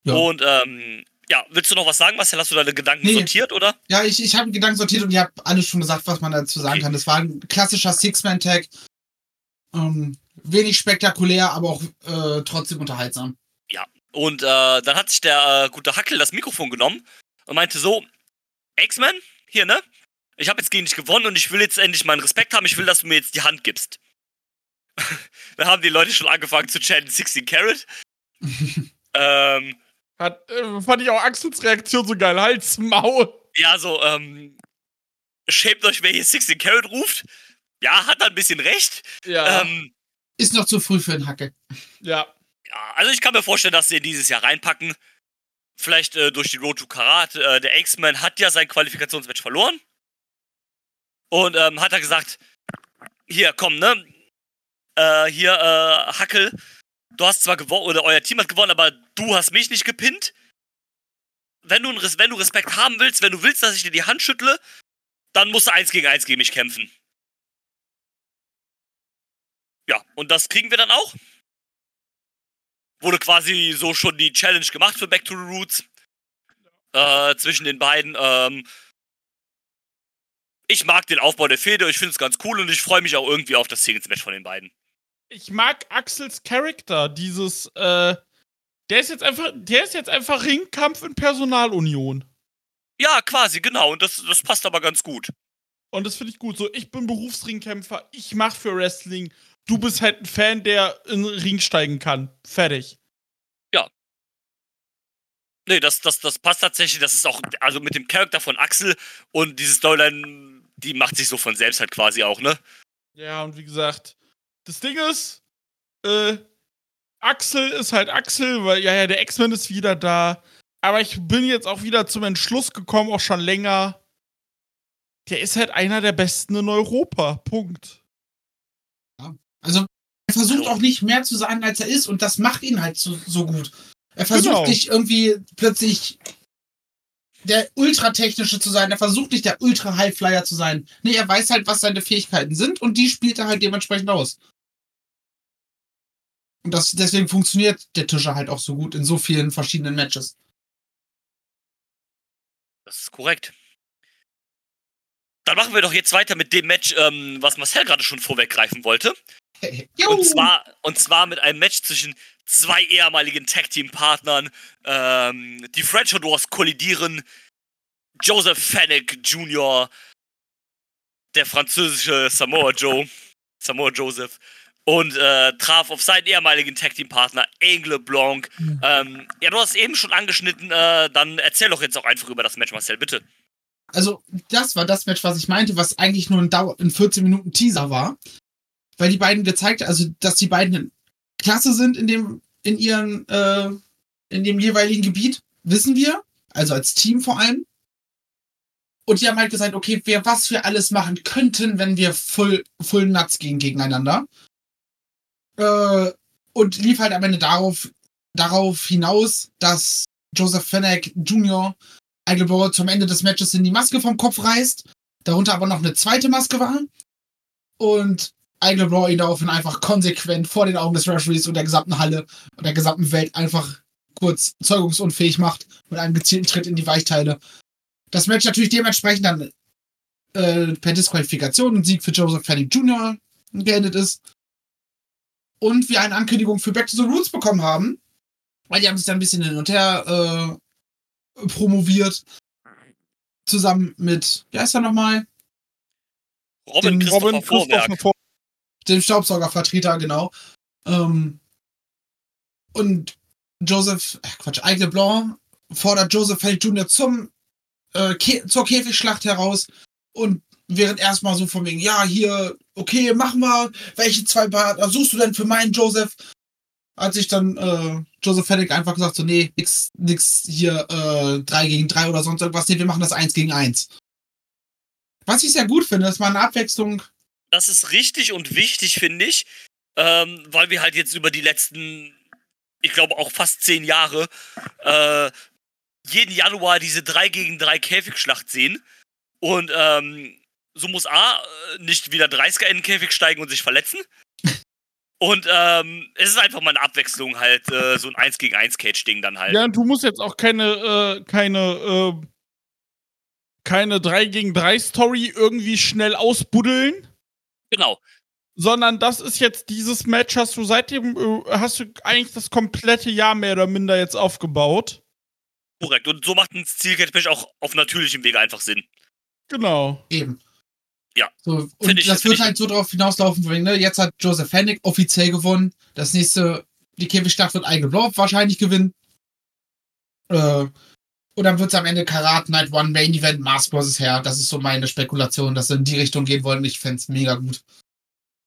Ja. Und ähm, ja, willst du noch was sagen, Marcel? Hast du deine Gedanken Nee. sortiert, oder? Ja, ich, ich habe einen Gedanken sortiert und ihr habt alles schon gesagt, was man dazu sagen Okay. kann. Das war ein klassischer Six-Man-Tag. Ähm, wenig spektakulär, aber auch äh, trotzdem unterhaltsam. Und äh, dann hat sich der äh, gute Hackel das Mikrofon genommen und meinte so, X-Men, hier, ne? Ich habe jetzt gegen dich gewonnen und ich will jetzt endlich meinen Respekt haben. Ich will, dass du mir jetzt die Hand gibst. [laughs] da haben die Leute schon angefangen zu chanten 16 Carat. [laughs] ähm, Hat, äh, fand ich auch Axels Reaktion so geil. Hals, Maul. ja, so, ähm, schämt euch, wer hier 16 Carat ruft. Ja, hat er ein bisschen recht. Ja. Ähm, Ist noch zu früh für einen Hacke. ja. ja, also ich kann mir vorstellen, dass sie ihn dieses Jahr reinpacken. Vielleicht äh, durch die Road to Karat. Äh, der X-Men hat ja sein Qualifikationsmatch verloren. Und ähm, hat er gesagt, hier, komm, ne? Äh, hier, äh, Hackel, du hast zwar gewonnen, oder euer Team hat gewonnen, aber du hast mich nicht gepinnt. Wenn du, wenn du Respekt haben willst, wenn du willst, dass ich dir die Hand schüttle, dann musst du eins gegen eins gegen mich kämpfen. Ja, und das kriegen wir dann auch. Wurde quasi so schon die Challenge gemacht für Back to the Roots. Äh, zwischen den beiden. Ähm, ich mag den Aufbau der Fehde, ich finde es ganz cool und ich freue mich auch irgendwie auf das Singles-Match von den beiden. Ich mag Axels Charakter, dieses, äh, der ist jetzt einfach, der ist jetzt einfach Ringkampf in Personalunion. Ja, quasi, genau. Und das, das passt aber ganz gut. Und das finde ich gut. So, ich bin Berufsringkämpfer, ich mach für Wrestling. Du bist halt ein Fan, der in den Ring steigen kann. Fertig. Nee, das, das, das passt tatsächlich. Das ist auch, also mit dem Charakter von Axel und diese Storyline, die macht sich so von selbst halt quasi auch, ne? Ja, und wie gesagt, das Ding ist, äh, Axel ist halt Axel, weil, ja, ja, der X-Men ist wieder da. Aber ich bin jetzt auch wieder zum Entschluss gekommen, auch schon länger. Der ist halt einer der besten in Europa. Punkt. Also er versucht Hallo. auch nicht mehr zu sein, als er ist und das macht ihn halt so, so gut. Er versucht Genau. nicht irgendwie plötzlich der Ultratechnische zu sein, er versucht nicht der Ultra-Highflyer zu sein. Nee, er weiß halt, was seine Fähigkeiten sind und die spielt er halt dementsprechend aus. Und das, deswegen funktioniert der Tischer halt auch so gut in so vielen verschiedenen Matches. Das ist korrekt. Dann machen wir doch jetzt weiter mit dem Match, ähm, was Marcel gerade schon vorweggreifen wollte. Juhu. Und zwar, und zwar mit einem Match zwischen zwei ehemaligen Tag-Team-Partnern. Ähm, die French Wars kollidieren. Joseph Fennec Jr., der französische Samoa Joe, Samoa Joseph, und äh, traf auf seinen ehemaligen Tag-Team-Partner Angle Blanc. Mhm. Ähm, ja, du hast eben schon angeschnitten, äh, dann erzähl doch jetzt auch einfach über das Match, Marcel, bitte. Also, das war das Match, was ich meinte, was eigentlich nur ein, Dauer, ein 14 Minuten Teaser war. Weil die beiden gezeigt, also, dass die beiden klasse sind in dem, in ihren, äh, in dem jeweiligen Gebiet, wissen wir. Also als Team vor allem. Und die haben halt gesagt, okay, wer was wir alles machen könnten, wenn wir full, full nuts gehen gegeneinander. Äh, und lief halt am Ende darauf, darauf hinaus, dass Joseph Fennec Jr. Eichelbauer zum Ende des Matches in die Maske vom Kopf reißt, darunter aber noch eine zweite Maske war. Und Eichelbauer ihn daraufhin einfach konsequent vor den Augen des Referees und der gesamten Halle und der gesamten Welt einfach kurz zeugungsunfähig macht mit einem gezielten Tritt in die Weichteile. Das Match natürlich dementsprechend dann äh, per Disqualifikation und Sieg für Joseph Fanning Jr. geendet ist. Und wir eine Ankündigung für Back to the Roots bekommen haben. Weil die haben sich dann ein bisschen hin und her äh, promoviert. Zusammen mit, wie heißt er nochmal? Robin Christopher Robin. Christopher Vor Dem Staubsaugervertreter, genau. Ähm, und Joseph, äh, Quatsch, Aigle Blanc fordert Joseph Feld Jr. zum, äh, zur Käfigschlacht heraus und während erstmal so von wegen, ja, hier, okay, mach mal, welche zwei Partner suchst du denn für meinen Joseph? Hat sich dann äh, Joseph Fennec einfach gesagt, so, nee, nix, nix hier äh, 3 gegen 3 oder sonst irgendwas, nee, wir machen das 1 gegen 1. Was ich sehr gut finde, ist mal eine Abwechslung Das ist richtig und wichtig, finde ich, ähm, weil wir halt jetzt über die letzten, ich glaube auch fast zehn Jahre, äh, jeden Januar diese 3 gegen 3 Käfigschlacht sehen. Und ähm, so muss A äh, nicht wieder 30er in den Käfig steigen und sich verletzen. Und ähm, es ist einfach mal eine Abwechslung halt, äh, so ein 1 gegen 1 Cage-Ding dann halt. Ja, und du musst jetzt auch keine, äh, keine, äh, keine 3 gegen 3 Story irgendwie schnell ausbuddeln, Genau. sondern das ist jetzt dieses Match, hast du seitdem, äh, hast du eigentlich das komplette Jahr mehr oder minder jetzt aufgebaut. Korrekt. Und so macht ein Steel Cage Match auch auf natürlichem Wege einfach Sinn. Genau. Eben. Ja. So, und das wird ich- halt so drauf hinauslaufen, von ne, jetzt hat Joseph Hennig offiziell gewonnen. Das nächste, die Käfigstadt wird Eigel Blob wahrscheinlich gewinnen. Äh, und dann wird es am Ende Karat Night One Main Event Mask vs. Hair. Das ist so meine Spekulation, dass sie in die Richtung gehen wollen. Ich fänd's mega gut.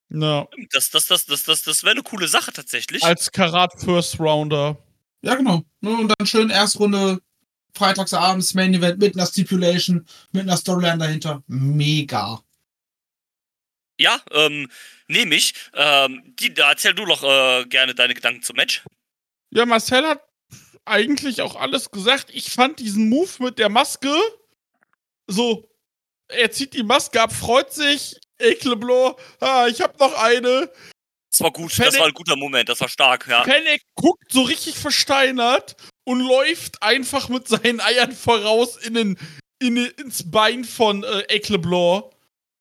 Ja. Das, das, das, das, das, das wäre eine coole Sache tatsächlich. Als Karat First Rounder. Ja, genau. Ne, Und dann schön Erstrunde, freitagsabends Main Event mit einer Stipulation, mit einer Storyline dahinter. Mega. Ja, ähm, nehme ich. Ähm, die, da erzähl du doch äh, gerne deine Gedanken zum Match. Ja, Marcel hat eigentlich auch alles gesagt. Ich fand diesen Move mit der Maske so. Er zieht die Maske ab, freut sich. Ekleblo, ah, ich hab noch eine. Das war gut, Fennec- das war ein guter Moment, das war stark, ja. Fennec guckt so richtig versteinert und läuft einfach mit seinen Eiern voraus in den, in, ins Bein von äh, Ekleblanc.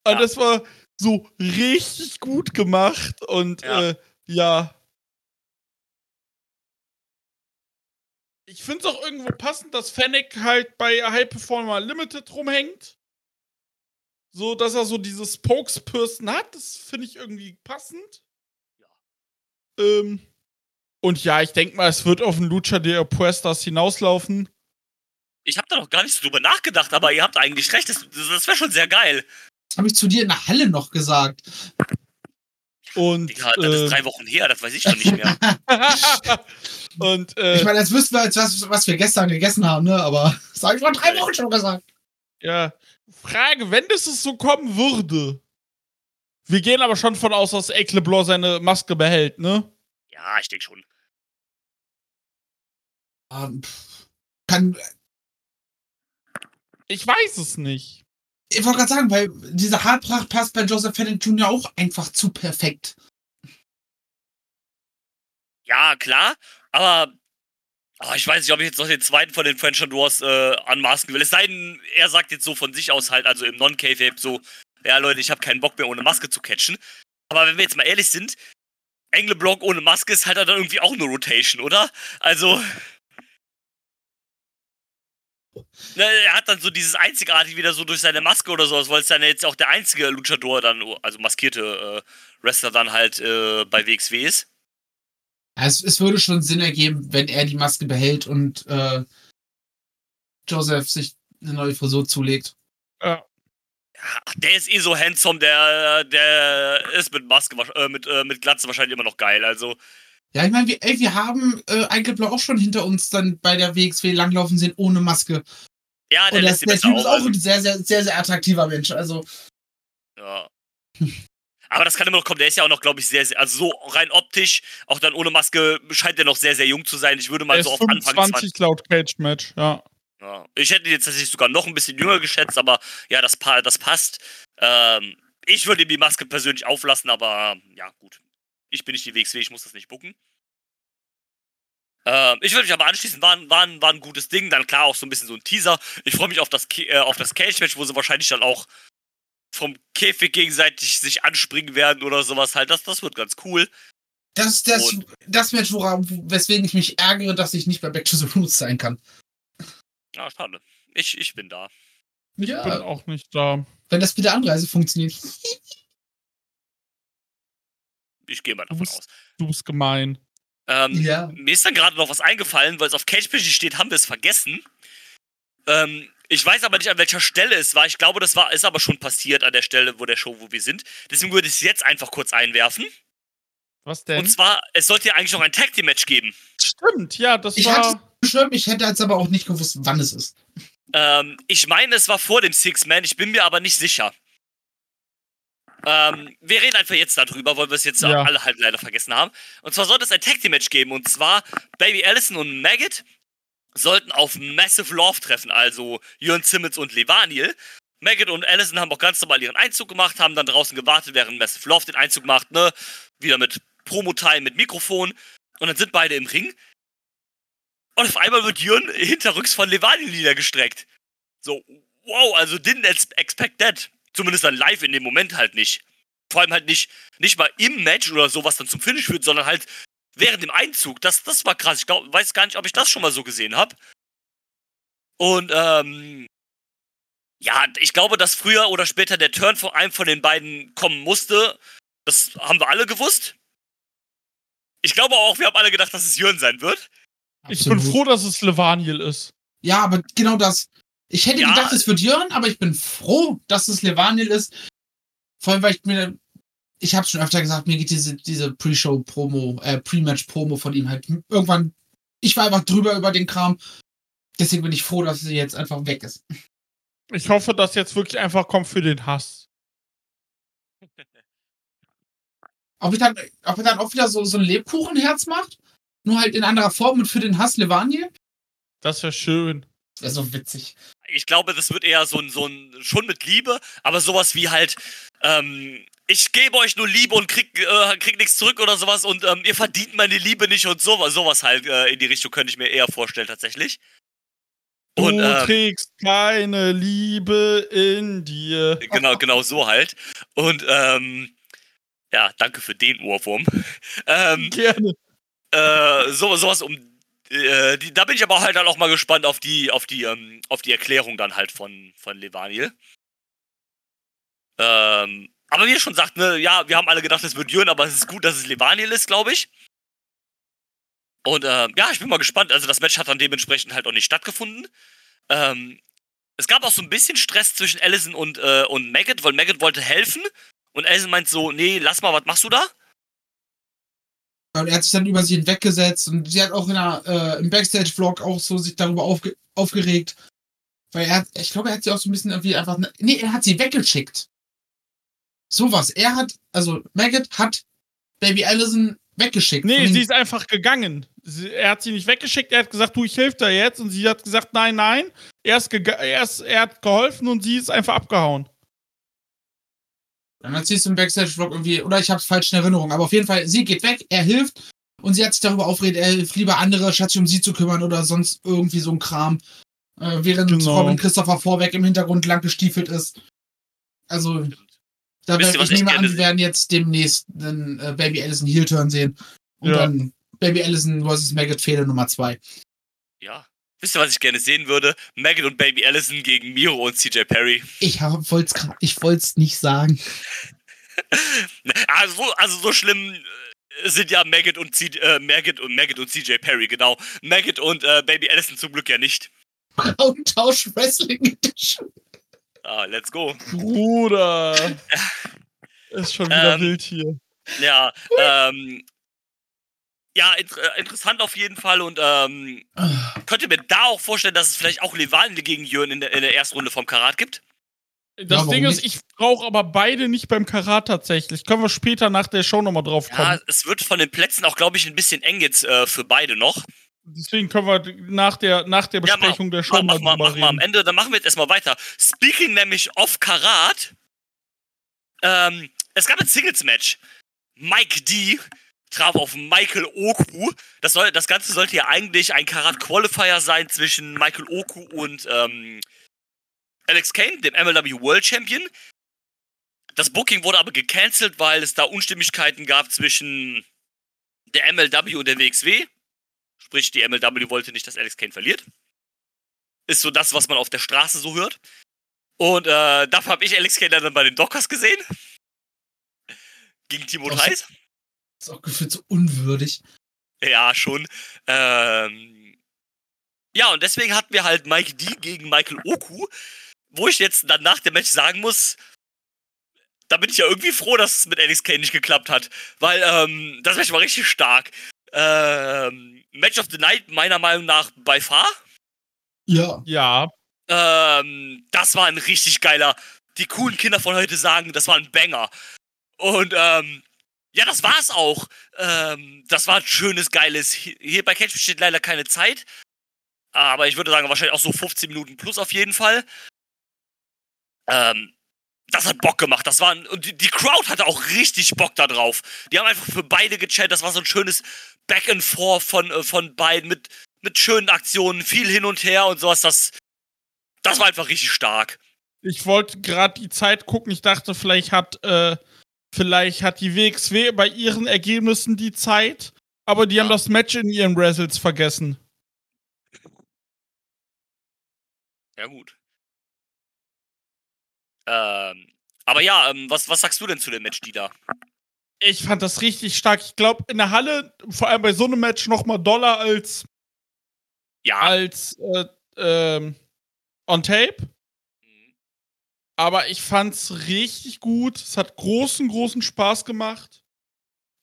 Ja. Und das war so richtig gut gemacht und Ja. äh, ja. Ich finde es auch irgendwo passend, dass Fennec halt bei High Performer Limited rumhängt. So, dass er so dieses Spokesperson hat. Das finde ich irgendwie passend. Ähm, und ja, ich denke mal, es wird auf den Lucha de Apuestas hinauslaufen. Ich habe da noch gar nicht so drüber nachgedacht, aber ihr habt eigentlich recht, das, das wäre schon sehr geil. Das habe ich zu dir in der Halle noch gesagt. Und, Digga, das ist äh, drei Wochen her, das weiß ich schon nicht mehr. [laughs] und äh, Ich meine, als wüssten wir jetzt, was, was wir gestern gegessen haben, ne? Aber [laughs] das habe ich vor drei Wochen schon gesagt. ja, Frage, wenn das es so kommen würde. Wir gehen aber schon von aus, dass Ekleblanc seine Maske behält, ne? Ja, ich denke schon. Ähm, pff, kann, Ich weiß es nicht. Ich wollte gerade sagen, weil diese Haarpracht passt bei Joseph Fennec Jr. auch einfach zu perfekt. Ja, klar, aber oh, ich weiß nicht, ob ich jetzt noch den zweiten von den French Wars äh, anmaßen will. Es sei denn, er sagt jetzt so von sich aus halt, also im Non-K-Vape so, ja Leute, ich habe keinen Bock mehr ohne Maske zu catchen. Aber wenn wir jetzt mal ehrlich sind, Engleblock ohne Maske ist halt dann irgendwie auch eine Rotation, oder? Also. Er hat dann so dieses Einzigartige wieder so durch seine Maske oder sowas, weil es dann jetzt auch der einzige Luchador dann, also maskierte äh, Wrestler dann halt äh, bei WXW ist. Es, es würde schon Sinn ergeben, wenn er die Maske behält und äh, Joseph sich eine neue Frisur zulegt. Ja, ach, der ist eh so handsome, der, der ist mit Maske, äh, mit, äh, mit Glatze wahrscheinlich immer noch geil. Also, Ja, ich meine, wir, ey, wir haben äh, Eigelblau auch schon hinter uns dann bei der WXW langlaufen sehen ohne Maske. ja, der Und der, der Typ ist auch ein sehr, sehr, sehr, sehr attraktiver Mensch. Also, ja. Aber das kann immer noch kommen. Der ist ja auch noch, glaube ich, sehr, sehr, also so rein optisch, auch dann ohne Maske, scheint der noch sehr, sehr jung zu sein. Ich würde mal er so auf Anfang 20. 25 laut Cage Match, ja. Ja. Ich hätte ihn jetzt tatsächlich sogar noch ein bisschen jünger geschätzt, aber ja, das, das passt. Ähm, ich würde ihm die Maske persönlich auflassen, aber ja, gut. Ich bin nicht die WXW, ich muss das nicht bucken. Ähm, ich würde mich aber anschließen, war, ein- war, war ein gutes Ding. Dann klar auch so ein bisschen so ein Teaser. Ich freue mich auf das, Ke- äh, auf das Cage-Match, wo sie wahrscheinlich dann auch vom Käfig gegenseitig sich anspringen werden oder sowas halt. Das, das wird ganz cool. das ist das, Und- das Match, woran, weswegen ich mich ärgere, dass ich nicht bei Back to the Roots sein kann. Ja, schade. Ich, ich bin da. Ich Ja. bin auch nicht da. Wenn das mit der Anreise funktioniert. [laughs] Ich gehe mal Du davon bist- aus. Du bist gemein. Ähm, Ja. Mir ist dann gerade noch was eingefallen, weil es auf Cagepage steht, haben wir es vergessen. Ähm, ich weiß aber nicht, an welcher Stelle es war. Ich glaube, das war, ist aber schon passiert an der Stelle, wo der Show, wo wir sind. Deswegen würde ich es jetzt einfach kurz einwerfen. Was denn? Und zwar, es sollte ja eigentlich noch ein Tag Team Match geben. Stimmt, ja, das Ich war. bestimmt, ich hätte jetzt aber auch nicht gewusst, wann es ist. Ähm, ich meine, es war vor dem Six Man. Ich bin mir aber nicht sicher. Ähm, wir reden einfach jetzt darüber, weil wir es jetzt Ja. alle halt leider vergessen haben. Und zwar sollte es ein Tag Team Match geben. Und zwar Baby Allison und Maggot sollten auf Massive Love treffen, also Jörn Simmons und Levaniel. Maggot und Allison haben auch ganz normal ihren Einzug gemacht, haben dann draußen gewartet, während Massive Love den Einzug macht, ne? Wieder mit Promo-Time, mit Mikrofon. Und dann sind beide im Ring. Und auf einmal wird Jörn hinterrücks von Levaniel niedergestreckt. So, wow, also didn't ex- expect that. Zumindest dann live in dem Moment halt nicht. Vor allem halt nicht, nicht mal im Match oder so, was dann zum Finish führt, sondern halt während dem Einzug. Das, das war krass. Ich glaub, weiß gar nicht, ob ich das schon mal so gesehen habe. Und ähm, ja, ich glaube, dass früher oder später der Turn von einem von den beiden kommen musste. Das haben wir alle gewusst. Ich glaube auch, wir haben alle gedacht, dass es Jürgen sein wird. Ich bin froh, dass es Levaniel ist. Ja, aber genau das. Ich hätte Ja. gedacht, es wird Jörn, aber ich bin froh, dass es Levaniel ist. Vor allem, weil ich mir, ich habe schon öfter gesagt, mir geht diese, diese Pre-Show-Promo, äh, Pre-Match-Promo von ihm halt irgendwann, ich war einfach drüber über den Kram. Deswegen bin ich froh, dass sie jetzt einfach weg ist. Ich hoffe, dass jetzt wirklich einfach kommt für den Hass. [laughs] Ob, ich dann, ob er dann auch wieder so, so ein Lebkuchenherz macht, nur halt in anderer Form und für den Hass Levaniel, Das wäre schön. das wäre so witzig. Ich glaube, das wird eher so ein, so ein, schon mit Liebe, aber sowas wie halt, ähm, ich gebe euch nur Liebe und krieg, äh, krieg nichts zurück oder sowas und ähm, ihr verdient meine Liebe nicht und sowas, sowas halt äh, in die Richtung könnte ich mir eher vorstellen tatsächlich. Du Und ähm, trägst keine Liebe in dir. [laughs] genau, genau so halt. Und ähm, ja, danke für den Ohrwurm. [laughs] ähm, Gerne. äh, so, sowas um. Äh, die, da bin ich aber halt dann auch mal gespannt auf die, auf die, ähm, auf die Erklärung dann halt von, von Levaniel. Ähm, aber wie ihr schon sagt, ne, ja, wir haben alle gedacht, es wird Jürgen, aber es ist gut, dass es Levaniel ist, glaube ich. Und ähm, ja, ich bin mal gespannt. Also das Match hat dann dementsprechend halt auch nicht stattgefunden. Ähm, es gab auch so ein bisschen Stress zwischen Allison und, äh, und Maggot, weil Maggot wollte helfen. Und Allison meint so, nee, lass mal, was machst du da? Und er hat sich dann über sie hinweggesetzt und sie hat auch in der, äh, im Backstage-Vlog auch so sich darüber aufge aufgeregt. Weil er hat, ich glaube, er hat sie auch so ein bisschen irgendwie einfach, nee, er hat sie weggeschickt. Sowas. Er hat, also Maggot hat Baby Allison weggeschickt. Nee, sie ist einfach gegangen. Sie, er hat sie nicht weggeschickt, er hat gesagt, du, ich helfe dir jetzt. Und sie hat gesagt, nein, nein. Er, ist er, ist, er hat geholfen und sie ist einfach abgehauen. Dann sie es im Backstage-Vlog irgendwie, oder ich habe es falsch in Erinnerung, aber auf jeden Fall, sie geht weg, er hilft und sie hat sich darüber aufgeregt, er hilft lieber andere, statt sich um sie zu kümmern oder sonst irgendwie so ein Kram. Äh, während Genau. Robin Christopher Vorweg im Hintergrund lang gestiefelt ist. Also, da Wisst was ich nehme ich an, wir werden jetzt demnächst einen äh, Baby Allison Heel-Turn sehen. Und Ja. dann Baby Allison vs. Maggot Fehler Nummer 2. Ja. Wisst ihr, was ich gerne sehen würde? Maggot und Baby Allison gegen Miro und CJ Perry. Ich wollte es ich wollt's nicht sagen. [laughs] Also, so- also so schlimm äh, sind ja Maggot und, C äh, Maggot und Maggot und CJ Perry, genau. Maggot und äh, Baby Allison zum Glück ja nicht. Frauentausch Wrestling Edition. Ah, let's go. Bruder. [laughs] ist schon wieder Ähm, wild hier. Ja, ähm. Ja, int äh, interessant auf jeden Fall und ähm, könnt ihr mir da auch vorstellen, dass es vielleicht auch Levanle gegen Jörn in der, in der ersten Runde vom Karat gibt? Das warum Ding ist, ich brauche aber beide nicht beim Karat tatsächlich. Können wir später nach der Show nochmal drauf kommen. Ja, es wird von den Plätzen auch, glaube ich, ein bisschen eng jetzt äh, für beide noch. Deswegen können wir nach der, nach der Ja, mach- Besprechung der Show Mach, mach, mal mal, drüber mach mal am. Ende, dann machen wir jetzt erstmal weiter. Speaking nämlich of Karat, ähm, es gab ein Singles-Match. Mike D traf auf Michael Oku. Das, soll, das Ganze sollte ja eigentlich ein Karat-Qualifier sein zwischen Michael Oku und ähm, Alex Kane, dem MLW World Champion. Das Booking wurde aber gecancelt, weil es da Unstimmigkeiten gab zwischen der MLW und der WXW. Sprich, die MLW wollte nicht, dass Alex Kane verliert. Ist so das, was man auf der Straße so hört. Und äh, dafür habe ich Alex Kane dann bei den Dockers gesehen. Gegen Timo. Theis. Ist auch gefühlt so unwürdig. Ja, schon. Ähm, ja, und deswegen hatten wir halt Mike D gegen Michael Oku, wo ich jetzt dann nach dem Match sagen muss, da bin ich ja irgendwie froh, dass es mit Alex Kane nicht geklappt hat, weil ähm, das Match war richtig stark. Ähm, Match of the Night meiner Meinung nach by far. Ja. Ja, Ähm, das war ein richtig geiler. Die coolen Kinder von heute sagen, das war ein Banger. Und ähm, ja, das war's auch. Ähm, das war ein schönes, geiles. Hier bei Catch besteht leider keine Zeit. Aber ich würde sagen, wahrscheinlich auch so 15 Minuten plus auf jeden Fall. Ähm, das hat Bock gemacht. Das war ein, und die, die Crowd hatte auch richtig Bock da drauf. Die haben einfach für beide gechattet. Das war so ein schönes Back and Forth von, äh, von beiden mit, mit schönen Aktionen, viel hin und her und sowas. Das, das war einfach richtig stark. ich wollte gerade die Zeit gucken. Ich dachte, vielleicht hat, äh, vielleicht hat die WXW bei ihren Ergebnissen die Zeit, aber die haben das Match in ihren Wrestles vergessen. Ja, gut. Ähm, aber ja, ähm, was, was sagst du denn zu dem Match, Dieter? Ich fand das richtig stark. Ich glaube, in der Halle, vor allem bei so einem Match, noch mal doller als, Ja. als äh, ähm, on Tape. Aber ich fand's richtig gut. Es hat großen, großen Spaß gemacht.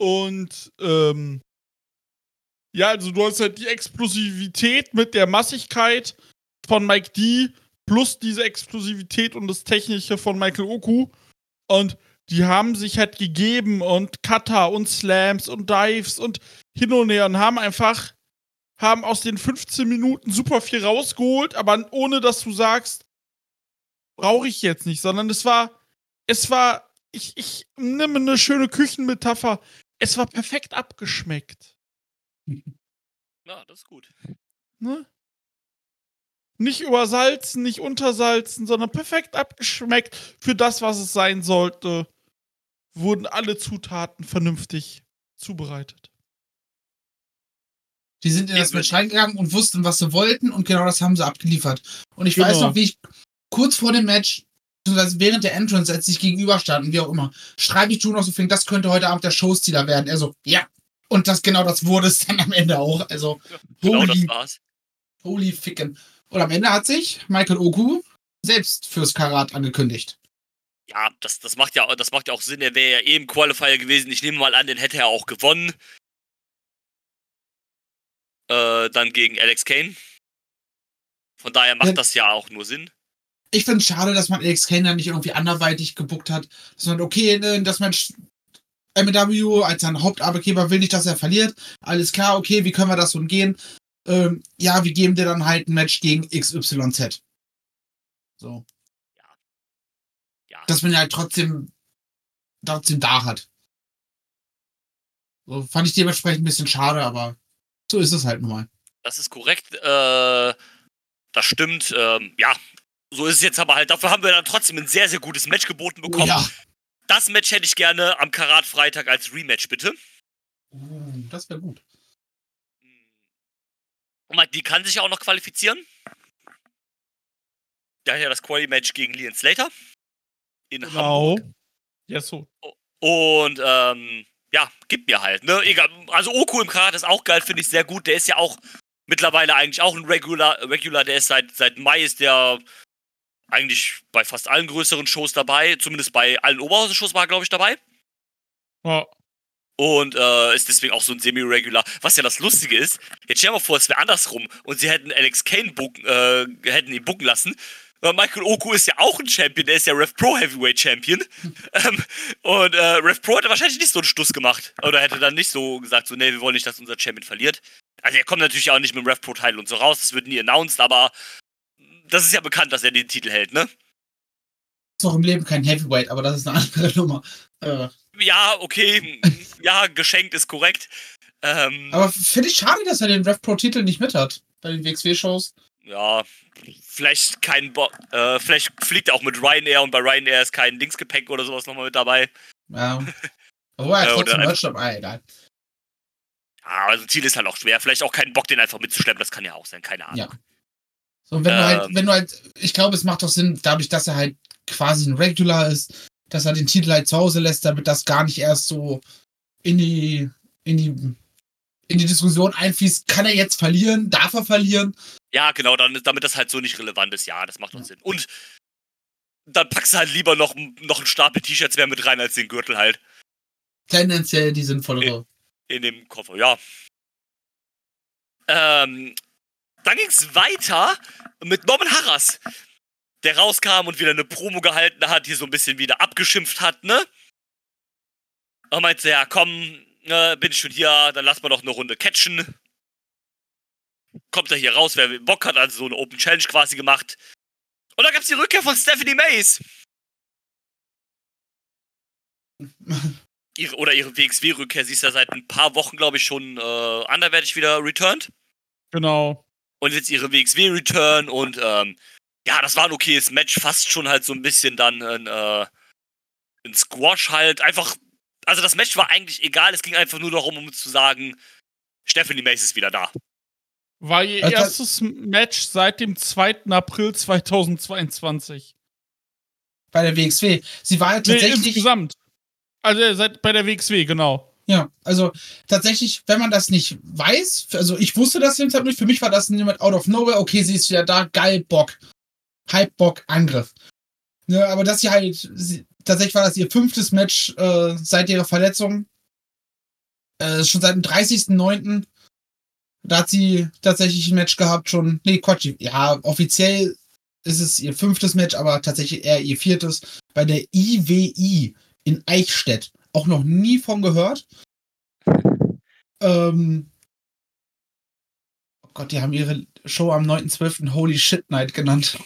Und ähm, ja, also du hast halt die Explosivität mit der Massigkeit von Mike D plus diese Explosivität und das Technische von Michael Oku. Und die haben sich halt gegeben und Cutter und Slams und Dives und hin und her und haben einfach, haben aus den 15 Minuten super viel rausgeholt, aber ohne dass du sagst, brauche ich jetzt nicht, sondern es war, es war, ich, ich nehme eine schöne Küchenmetapher, es war perfekt abgeschmeckt. [laughs] Ja, das ist gut. Ne? Nicht übersalzen, nicht untersalzen, sondern perfekt abgeschmeckt für das, was es sein sollte. Wurden alle Zutaten vernünftig zubereitet. Die sind in das. Match reingegangen und wussten, was sie wollten und genau das haben sie abgeliefert. Und ich Genau. weiß noch, wie ich kurz vor dem Match, beziehungsweise während der Entrance, als sich gegenüberstanden, wie auch immer, schreibe ich Juno so fing, das könnte heute Abend der Showstealer werden. Er so, ja. Und das genau das wurde es dann am Ende auch. Also, Genau holy, das war's. holy ficken. Und am Ende hat sich Michael Oku selbst fürs Karat angekündigt. Ja, das, das, macht ja, das macht ja auch Sinn. Er wäre ja eh im Qualifier gewesen. Ich nehme mal an, den hätte er auch gewonnen. Äh, dann gegen Alex Kane. Von daher macht Ja. das ja auch nur Sinn. Ich finde es schade, dass man Alex Kane dann nicht irgendwie anderweitig gebuckt hat. Dass man, okay, ne, das Match MW als sein Hauptarbeitgeber will nicht, dass er verliert. Alles klar, okay, wie können wir das umgehen? Ähm, ja, wir geben dir dann halt ein Match gegen XYZ. So. Ja. Dass man ihn halt trotzdem, trotzdem da hat. So, fand ich dementsprechend ein bisschen schade, aber so ist es halt nun mal. Das ist korrekt. Äh, das stimmt. Ähm, ja, so ist es jetzt aber halt. Dafür haben wir dann trotzdem ein sehr, sehr gutes Match geboten bekommen. Ja. Das Match hätte ich gerne am Karat Freitag als Rematch, bitte. Uh, das wäre gut. Und Mike, die kann sich auch noch qualifizieren. Der hat ja das Quali-Match gegen Leon Slater. In Genau. Hamburg. Ja, so. Und ähm, ja, gib mir halt. Ne? Egal. Also Oku im Karat ist auch geil, finde ich sehr gut. Der ist ja auch mittlerweile eigentlich auch ein Regular. Regular der ist seit, seit Mai ist der eigentlich bei fast allen größeren Shows dabei. Zumindest bei allen Oberhausen-Shows war er, glaube ich, dabei. Ja. Und äh, ist deswegen auch so ein Semi-Regular. Was ja das Lustige ist, jetzt stell dir mal vor, es wäre andersrum und sie hätten Alex Kane bucken, äh, hätten ihn bucken lassen. Weil Michael Oku ist ja auch ein Champion, der ist ja Rev Pro Heavyweight Champion. [laughs] ähm, und äh, Rev Pro hätte wahrscheinlich nicht so einen Stuss gemacht. Oder hätte dann nicht so gesagt, so, nee, wir wollen nicht, dass unser Champion verliert. Also er kommt natürlich auch nicht mit dem Rev Pro Title und so raus, das wird nie announced, aber das ist ja bekannt, dass er den Titel hält, ne? Ist noch im Leben kein Heavyweight, aber das ist eine andere [laughs] Nummer. Äh, Ja, okay, [laughs] ja, geschenkt ist korrekt. Ähm, aber finde ich schade, dass er den Rev Pro Titel nicht mit hat bei den WXW-Shows. Ja, vielleicht kein Bo äh, vielleicht fliegt er auch mit Ryanair und bei Ryanair ist kein Dingsgepäck oder sowas nochmal mit dabei. Ja. Aber er [laughs] trotzdem Merch dabei, egal. Ja, also Ziel ist halt auch schwer. Vielleicht auch keinen Bock, den einfach mitzuschleppen, das kann ja auch sein, keine Ahnung. Ja. So, wenn du halt, Ähm. wenn du halt, ich glaube, es macht doch Sinn, dadurch, dass er halt quasi ein Regular ist, dass er den Titel halt zu Hause lässt, damit das gar nicht erst so in die, in die, in die Diskussion einfließt, kann er jetzt verlieren, darf er verlieren? Ja, genau, dann, damit das halt so nicht relevant ist, ja, das macht doch Sinn. Und dann packst du halt lieber noch, noch einen Stapel T-Shirts mehr mit rein als den Gürtel halt Tendenziell die sinnvollere. in dem Koffer, ja. Ähm, dann ging's weiter mit Norman Harras, der rauskam und wieder eine Promo gehalten hat, hier so ein bisschen wieder abgeschimpft hat, ne? Und meinte, ja, komm, äh, bin ich schon hier, dann lass mal doch eine Runde catchen. Kommt er hier raus, wer Bock hat, also so eine Open Challenge quasi gemacht. Und dann gab's die Rückkehr von Stephanie Mays. Ihre, oder ihre WXW-Rückkehr, sie ist ja seit ein paar Wochen, glaube ich, schon äh, anderweitig wieder returned. Genau. Und jetzt ihre WXW-Return und ähm, ja, das war ein okayes Match, fast schon halt so ein bisschen dann ein, äh, ein Squash halt. Einfach, also das Match war eigentlich egal, es ging einfach nur darum, um zu sagen, Stephanie Mace ist wieder da. War ihr Also- erstes Match seit dem 2. April 2022. Bei der WXW. Sie war ja Nee, tatsächlich. insgesamt. Also seit bei der WXW, genau. Ja, also tatsächlich, wenn man das nicht weiß, also ich wusste das im Zeitpunkt nicht, für mich war das niemand out of nowhere, okay, sie ist wieder da, geil, Bock. Hype, Bock, Angriff. Ne, aber dass sie halt, sie, tatsächlich war das ihr fünftes Match äh, seit ihrer Verletzung. Äh, schon seit dem 30.09. Da hat sie tatsächlich ein Match gehabt, schon. Nee, Quatsch. Ja, offiziell ist es ihr fünftes Match, aber tatsächlich eher ihr viertes bei der IWI in Eichstätt. Auch noch nie von gehört. [laughs] Ähm, oh Gott, die haben ihre Show am 9.12. Holy Shit Night genannt.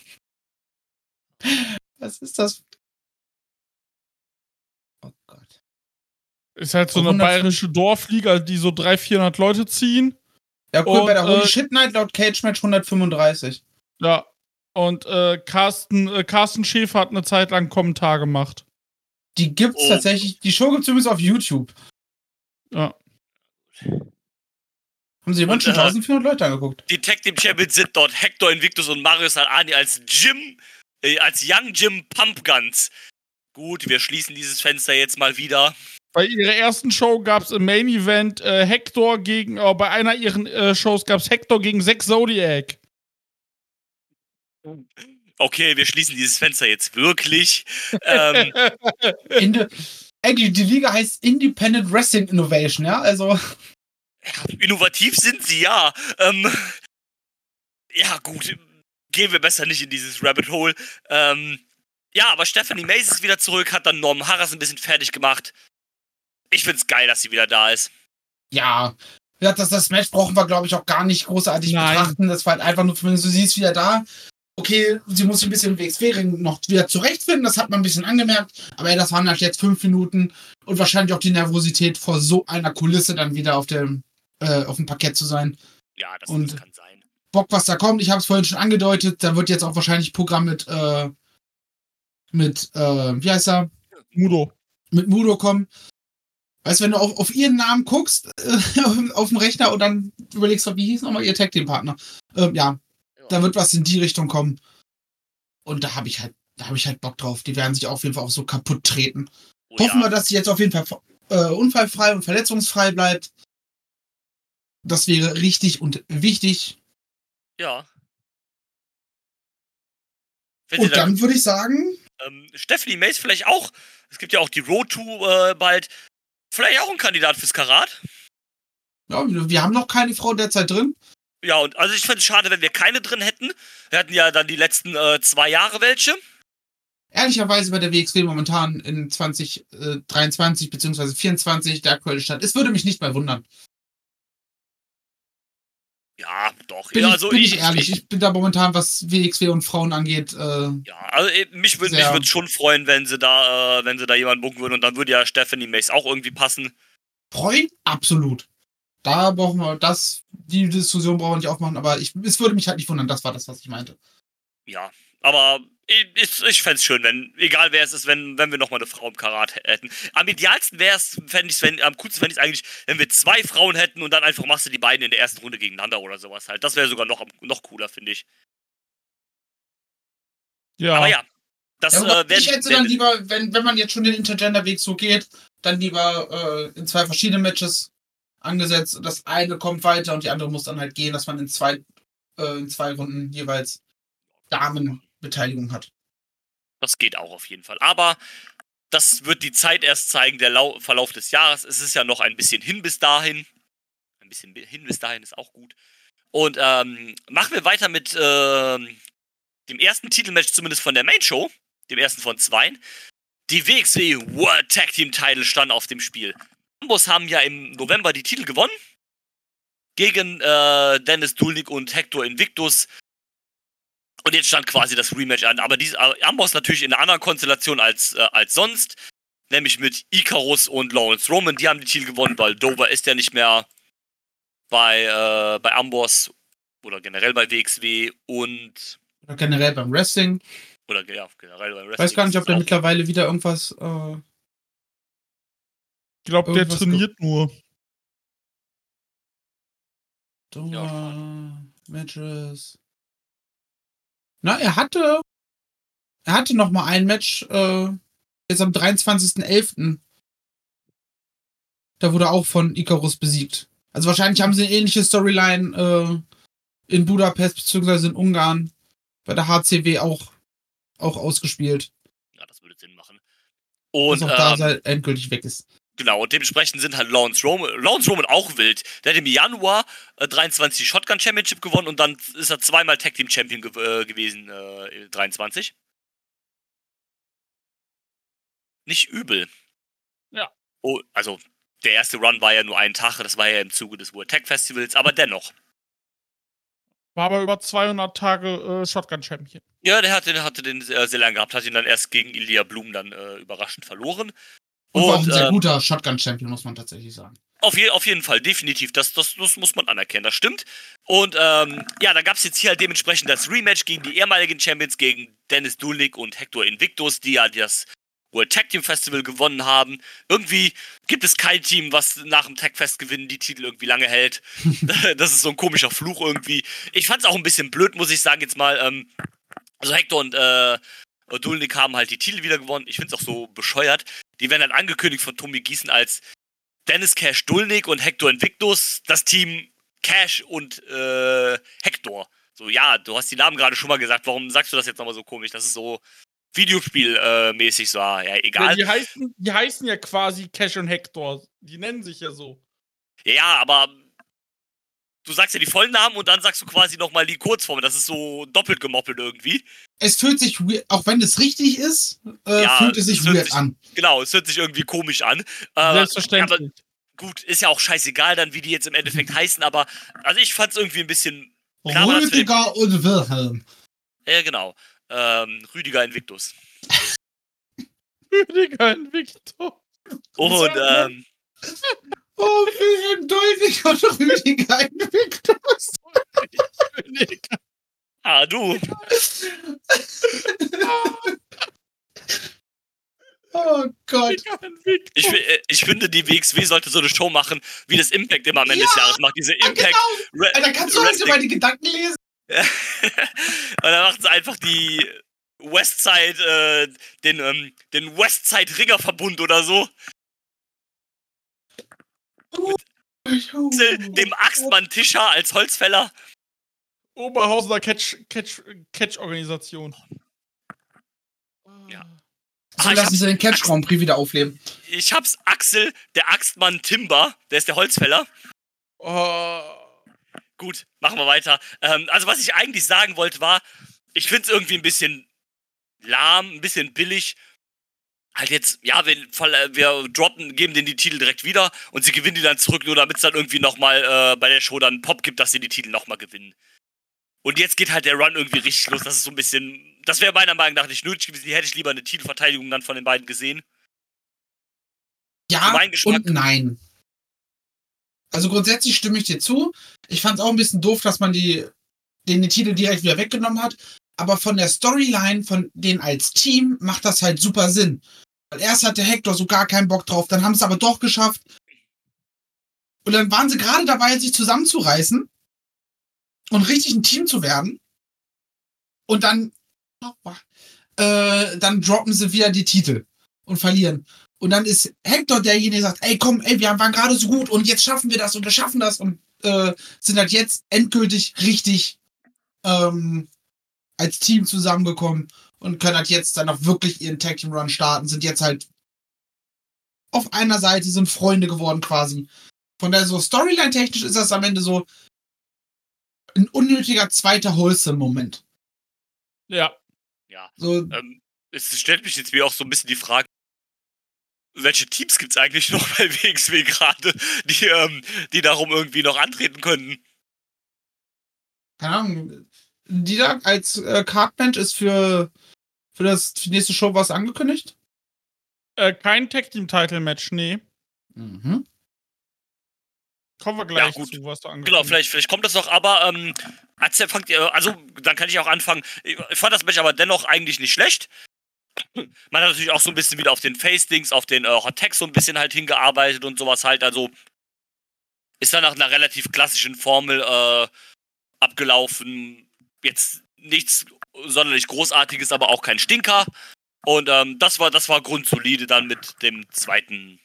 [laughs] Was ist das? Oh Gott. Ist halt so eine 105 bayerische Dorfliga, die so 300, 400 Leute ziehen. Ja, cool, Und, bei der Holy äh, Shit Night laut Cage Match 135. Ja. Und äh, Carsten, äh, Carsten Schäfer hat eine Zeit lang einen Kommentar gemacht. Die gibt's Oh. tatsächlich, die Show gibt's übrigens auf YouTube. Ja. Haben sie Und, schon äh, 1400 Leute angeguckt. Die Tag Team Champions sind dort Hector Invictus und Marius Alani als Jim, äh, als Young Jim Pumpguns. Gut, wir schließen dieses Fenster jetzt mal wieder. Bei ihrer ersten Show gab es im Main Event äh, Hector gegen, äh, bei einer ihren äh, Shows gab es Hector gegen Zack Zodiac. [laughs] Okay, wir schließen dieses Fenster jetzt wirklich. ähm, [laughs] Inde Eigentlich, die Liga heißt Independent Wrestling Innovation, ja? Also, innovativ sind sie, ja. Ähm, ja, gut. Gehen wir besser nicht in dieses Rabbit Hole. Ähm, ja, aber Stephanie Mays ist wieder zurück, hat dann Norman Harris ein bisschen fertig gemacht. Ich find's geil, dass sie wieder da ist. ja. Ja, das, das Match brauchen wir, glaube ich, auch gar nicht großartig Nein. betrachten. Das war halt einfach nur, für sie ist wieder da. Okay, sie muss sich ein bisschen im WXW-Ring noch wieder zurechtfinden, das hat man ein bisschen angemerkt. Aber ja, das waren halt jetzt fünf Minuten und wahrscheinlich auch die Nervosität vor so einer Kulisse dann wieder auf dem, äh, auf dem Parkett zu sein. Ja, das, Und- das kann sein. Bock, was da kommt. Ich habe es vorhin schon angedeutet. Da wird jetzt auch wahrscheinlich Programm mit, äh, mit, äh, wie heißt er? Mudo. Mit Mudo kommen. Weißt du, wenn du auf, auf ihren Namen guckst, äh, [laughs] auf, auf dem Rechner und dann überlegst, wie hieß nochmal ihr Tag Team Partner? Ähm, ja, da wird was in die Richtung kommen. Und da habe ich halt, da habe ich halt Bock drauf. Die werden sich auf jeden Fall auch so kaputt treten. Oh, Hoffen ja. wir, dass sie jetzt auf jeden Fall äh, unfallfrei und verletzungsfrei bleibt. Das wäre richtig und wichtig. Ja. Wenn Und dann würde ich sagen, ähm, Stephanie Mays vielleicht auch. Es gibt ja auch die Road to äh, bald. Vielleicht auch ein Kandidat fürs Karat. Ja, wir haben noch keine Frau derzeit drin. Ja, und also ich fände es schade, wenn wir keine drin hätten. Wir hatten ja dann die letzten äh, zwei Jahre welche. Ehrlicherweise bei der WXW momentan in 2023 bzw. 2024 der aktuelle Stand. Es würde mich nicht mehr wundern. Ja, doch. Bin, ja, ich, also bin ich ehrlich. Ich bin da momentan, was WXW und Frauen angeht, äh, Ja, also äh, mich würde mich würd schon freuen, wenn sie da, äh, wenn sie da jemanden bucken würden und dann würde ja Stephanie Mays auch irgendwie passen. freuen. Absolut. Da brauchen wir das, die Diskussion brauchen wir nicht aufmachen, aber ich, es würde mich halt nicht wundern. Das war das, was ich meinte. Ja, aber ich, ich, fände es schön, wenn, egal wer es ist, wenn, wenn wir nochmal eine Frau im Karat hätten. Am idealsten wäre es, fände ich wenn, am coolsten fände ich es eigentlich, wenn wir zwei Frauen hätten und dann einfach machst du die beiden in der ersten Runde gegeneinander oder sowas halt. Das wäre sogar noch, noch cooler, finde ich. Ja. Aber ja, das Ja, äh, werden, ich hätte werden dann lieber, wenn, wenn man jetzt schon den Intergender-Weg so geht, dann lieber äh, in zwei verschiedene Matches angesetzt. Das eine kommt weiter und die andere muss dann halt gehen, dass man in zwei, äh, in zwei Runden jeweils Damenbeteiligung hat. Das geht auch auf jeden Fall. Aber das wird die Zeit erst zeigen, der Lau Verlauf des Jahres. Es ist ja noch ein bisschen hin bis dahin. Ein bisschen bi- hin bis dahin ist auch gut. Und ähm, machen wir weiter mit ähm, dem ersten Titelmatch, zumindest von der Main Show, dem ersten von zwei. Die WXW World Tag Team Title stand auf dem Spiel. Ambos haben ja im November die Titel gewonnen. Gegen äh, Dennis Dulnik und Hector Invictus. Und jetzt stand quasi das Rematch an. Aber diese, aber Amboss natürlich in einer anderen Konstellation als, äh, als sonst. Nämlich mit Icarus und Lawrence Roman. Die haben die Titel gewonnen, weil Dover ist ja nicht mehr bei, äh, bei Amboss oder generell bei WXW und. Oder generell beim Wrestling. Oder ja, generell beim Ich Wrestling. weiß gar nicht, ob der mittlerweile wieder irgendwas. Äh, ich glaube, der trainiert nur. Dover- Matches. Na, er hatte. Er hatte noch mal ein Match, äh, jetzt am 23.11. Da wurde er auch von Icarus besiegt. Also wahrscheinlich haben sie eine ähnliche Storyline äh, in Budapest beziehungsweise in Ungarn bei der HCW auch, auch ausgespielt. Ja, das würde Sinn machen. Und dass auch da ähm, halt endgültig weg ist. Genau, und dementsprechend sind halt Lawrence Roman, Lawrence Roman auch wild. Der hat im Januar äh, 23 die Shotgun Championship gewonnen und dann ist er zweimal Tag Team Champion gew äh, gewesen, äh, 23. Nicht übel. Ja. Oh, also der erste Run war ja nur einen Tag, das war ja im Zuge des World Tag Festivals, aber dennoch. War aber über 200 Tage äh, Shotgun-Champion. Ja, der hatte, hatte den äh, sehr lange gehabt, hat ihn dann erst gegen Ilya Blum dann äh, überraschend verloren. Und war auch ein sehr ähm, guter Shotgun-Champion, muss man tatsächlich sagen. Auf, je, auf jeden Fall, definitiv. Das, das, das muss man anerkennen, das stimmt. Und ähm, ja, da gab es jetzt hier halt dementsprechend das Rematch gegen die ehemaligen Champions, gegen Dennis Dulik und Hector Invictus, die ja das World Tag Team Festival gewonnen haben. Irgendwie gibt es kein Team, was nach dem Tag Fest gewinnen die Titel irgendwie lange hält. [laughs] das ist so ein komischer Fluch irgendwie. Ich fand es auch ein bisschen blöd, muss ich sagen, jetzt mal. Ähm, also Hector und äh, Dulnik haben halt die Titel wieder gewonnen. Ich finde es auch so bescheuert. Die werden dann angekündigt von Tommy Gießen als Dennis Cash Dulnik und Hector Invictus, das Team Cash und äh, Hector. So, ja, du hast die Namen gerade schon mal gesagt, warum sagst du das jetzt nochmal so komisch? Das ist so Videospielmäßig so, ah, ja, Ja, egal. die, heißen, die heißen ja quasi Cash und Hector. Die nennen sich ja so. Ja, aber du sagst ja die vollen Namen und dann sagst du quasi nochmal die Kurzform. Das ist so doppelt gemoppelt irgendwie. Es fühlt sich, weird- auch wenn es richtig ist, äh, Ja, fühlt es sich es weird sich- an. Genau, es hört sich irgendwie komisch an. Äh, Selbstverständlich. Aber gut, ist ja auch scheißegal dann, wie die jetzt im Endeffekt [laughs] heißen, aber also ich fand es irgendwie ein bisschen. Klar, Rüdiger und Wilhelm. Ja, genau. Ähm, Rüdiger Invictus. Rüdiger Invictor. Und ähm, Oh, Wilhelm Dolvig und Rüdiger Invictus. Ah, du. Oh Gott. Ich, äh, ich finde, die WXW sollte so eine Show machen, wie das Impact immer am Ende Ja, des Jahres macht. Diese Ja, Impact. genau. Re Alter, kannst du heute Wrestling. meine Gedanken lesen? [laughs] und dann macht sie einfach die Westside, äh, den, ähm, den Westside Ringerverbund oder so. Dem Axtmann Tischer als Holzfäller. Oberhausener Catch, Catch, Catch-Organisation. Ja. So Ah, ich lassen sie den Catch Grand Prix wieder aufleben. Ich hab's Axel, der Axtmann Timber, der ist der Holzfäller. Oh. Gut, machen wir weiter. Ähm, also, was ich eigentlich sagen wollte, war, ich find's irgendwie ein bisschen lahm, ein bisschen billig. Halt jetzt, ja, wir, äh, wir droppen, geben denen die Titel direkt wieder und sie gewinnen die dann zurück, nur damit es dann irgendwie nochmal äh, bei der Show dann einen Pop gibt, dass sie die Titel nochmal gewinnen. Und jetzt geht halt der Run irgendwie richtig los. Das ist so ein bisschen. Das wäre meiner Meinung nach nicht nötig gewesen. Die hätte ich lieber eine Titelverteidigung dann von den beiden gesehen. Ja und nein. Also grundsätzlich stimme ich dir zu. Ich fand es auch ein bisschen doof, dass man die, den, den Titel direkt wieder weggenommen hat. Aber von der Storyline von denen als Team macht das halt super Sinn. Weil erst hatte Hector so gar keinen Bock drauf, dann haben sie es aber doch geschafft. Und dann waren sie gerade dabei, sich zusammenzureißen und richtig ein Team zu werden. Und dann, äh, dann droppen sie wieder die Titel und verlieren. Und dann ist Hector derjenige, der sagt, ey komm, ey, wir waren gerade so gut und jetzt schaffen wir das und wir schaffen das und äh, sind halt jetzt endgültig richtig ähm, als Team zusammengekommen und können halt jetzt dann auch wirklich ihren Tag Team Run starten, sind jetzt halt auf einer Seite, sind Freunde geworden quasi. Von daher so Storyline-technisch ist das am Ende so ein unnötiger zweiter Wholesome-Moment. Ja. Ja. So, Ähm, es stellt mich jetzt mir auch so ein bisschen die Frage, welche Teams gibt's eigentlich noch bei [laughs] WXW gerade, die, ähm, die darum irgendwie noch antreten könnten? keine Ahnung, Dida als äh, Cardbench ist für, für das für die nächste Show was angekündigt? Äh, kein Tag-Team-Title-Match, nee. Mhm. Kommen wir gleich gut. zu, was du angekündigt Genau, vielleicht, vielleicht kommt das noch, aber ähm, erzähl, fangt ihr, also dann kann ich auch anfangen. Ich ich fand das Match aber dennoch eigentlich nicht schlecht. Man hat natürlich auch so ein bisschen wieder auf den Face-Dings, auf den äh, Hot Tags so ein bisschen halt hingearbeitet und sowas halt. Also ist dann nach einer relativ klassischen Formel äh, abgelaufen. Jetzt nichts sonderlich Großartiges, aber auch kein Stinker. Und ähm, das war, das war grundsolide dann mit dem zweiten,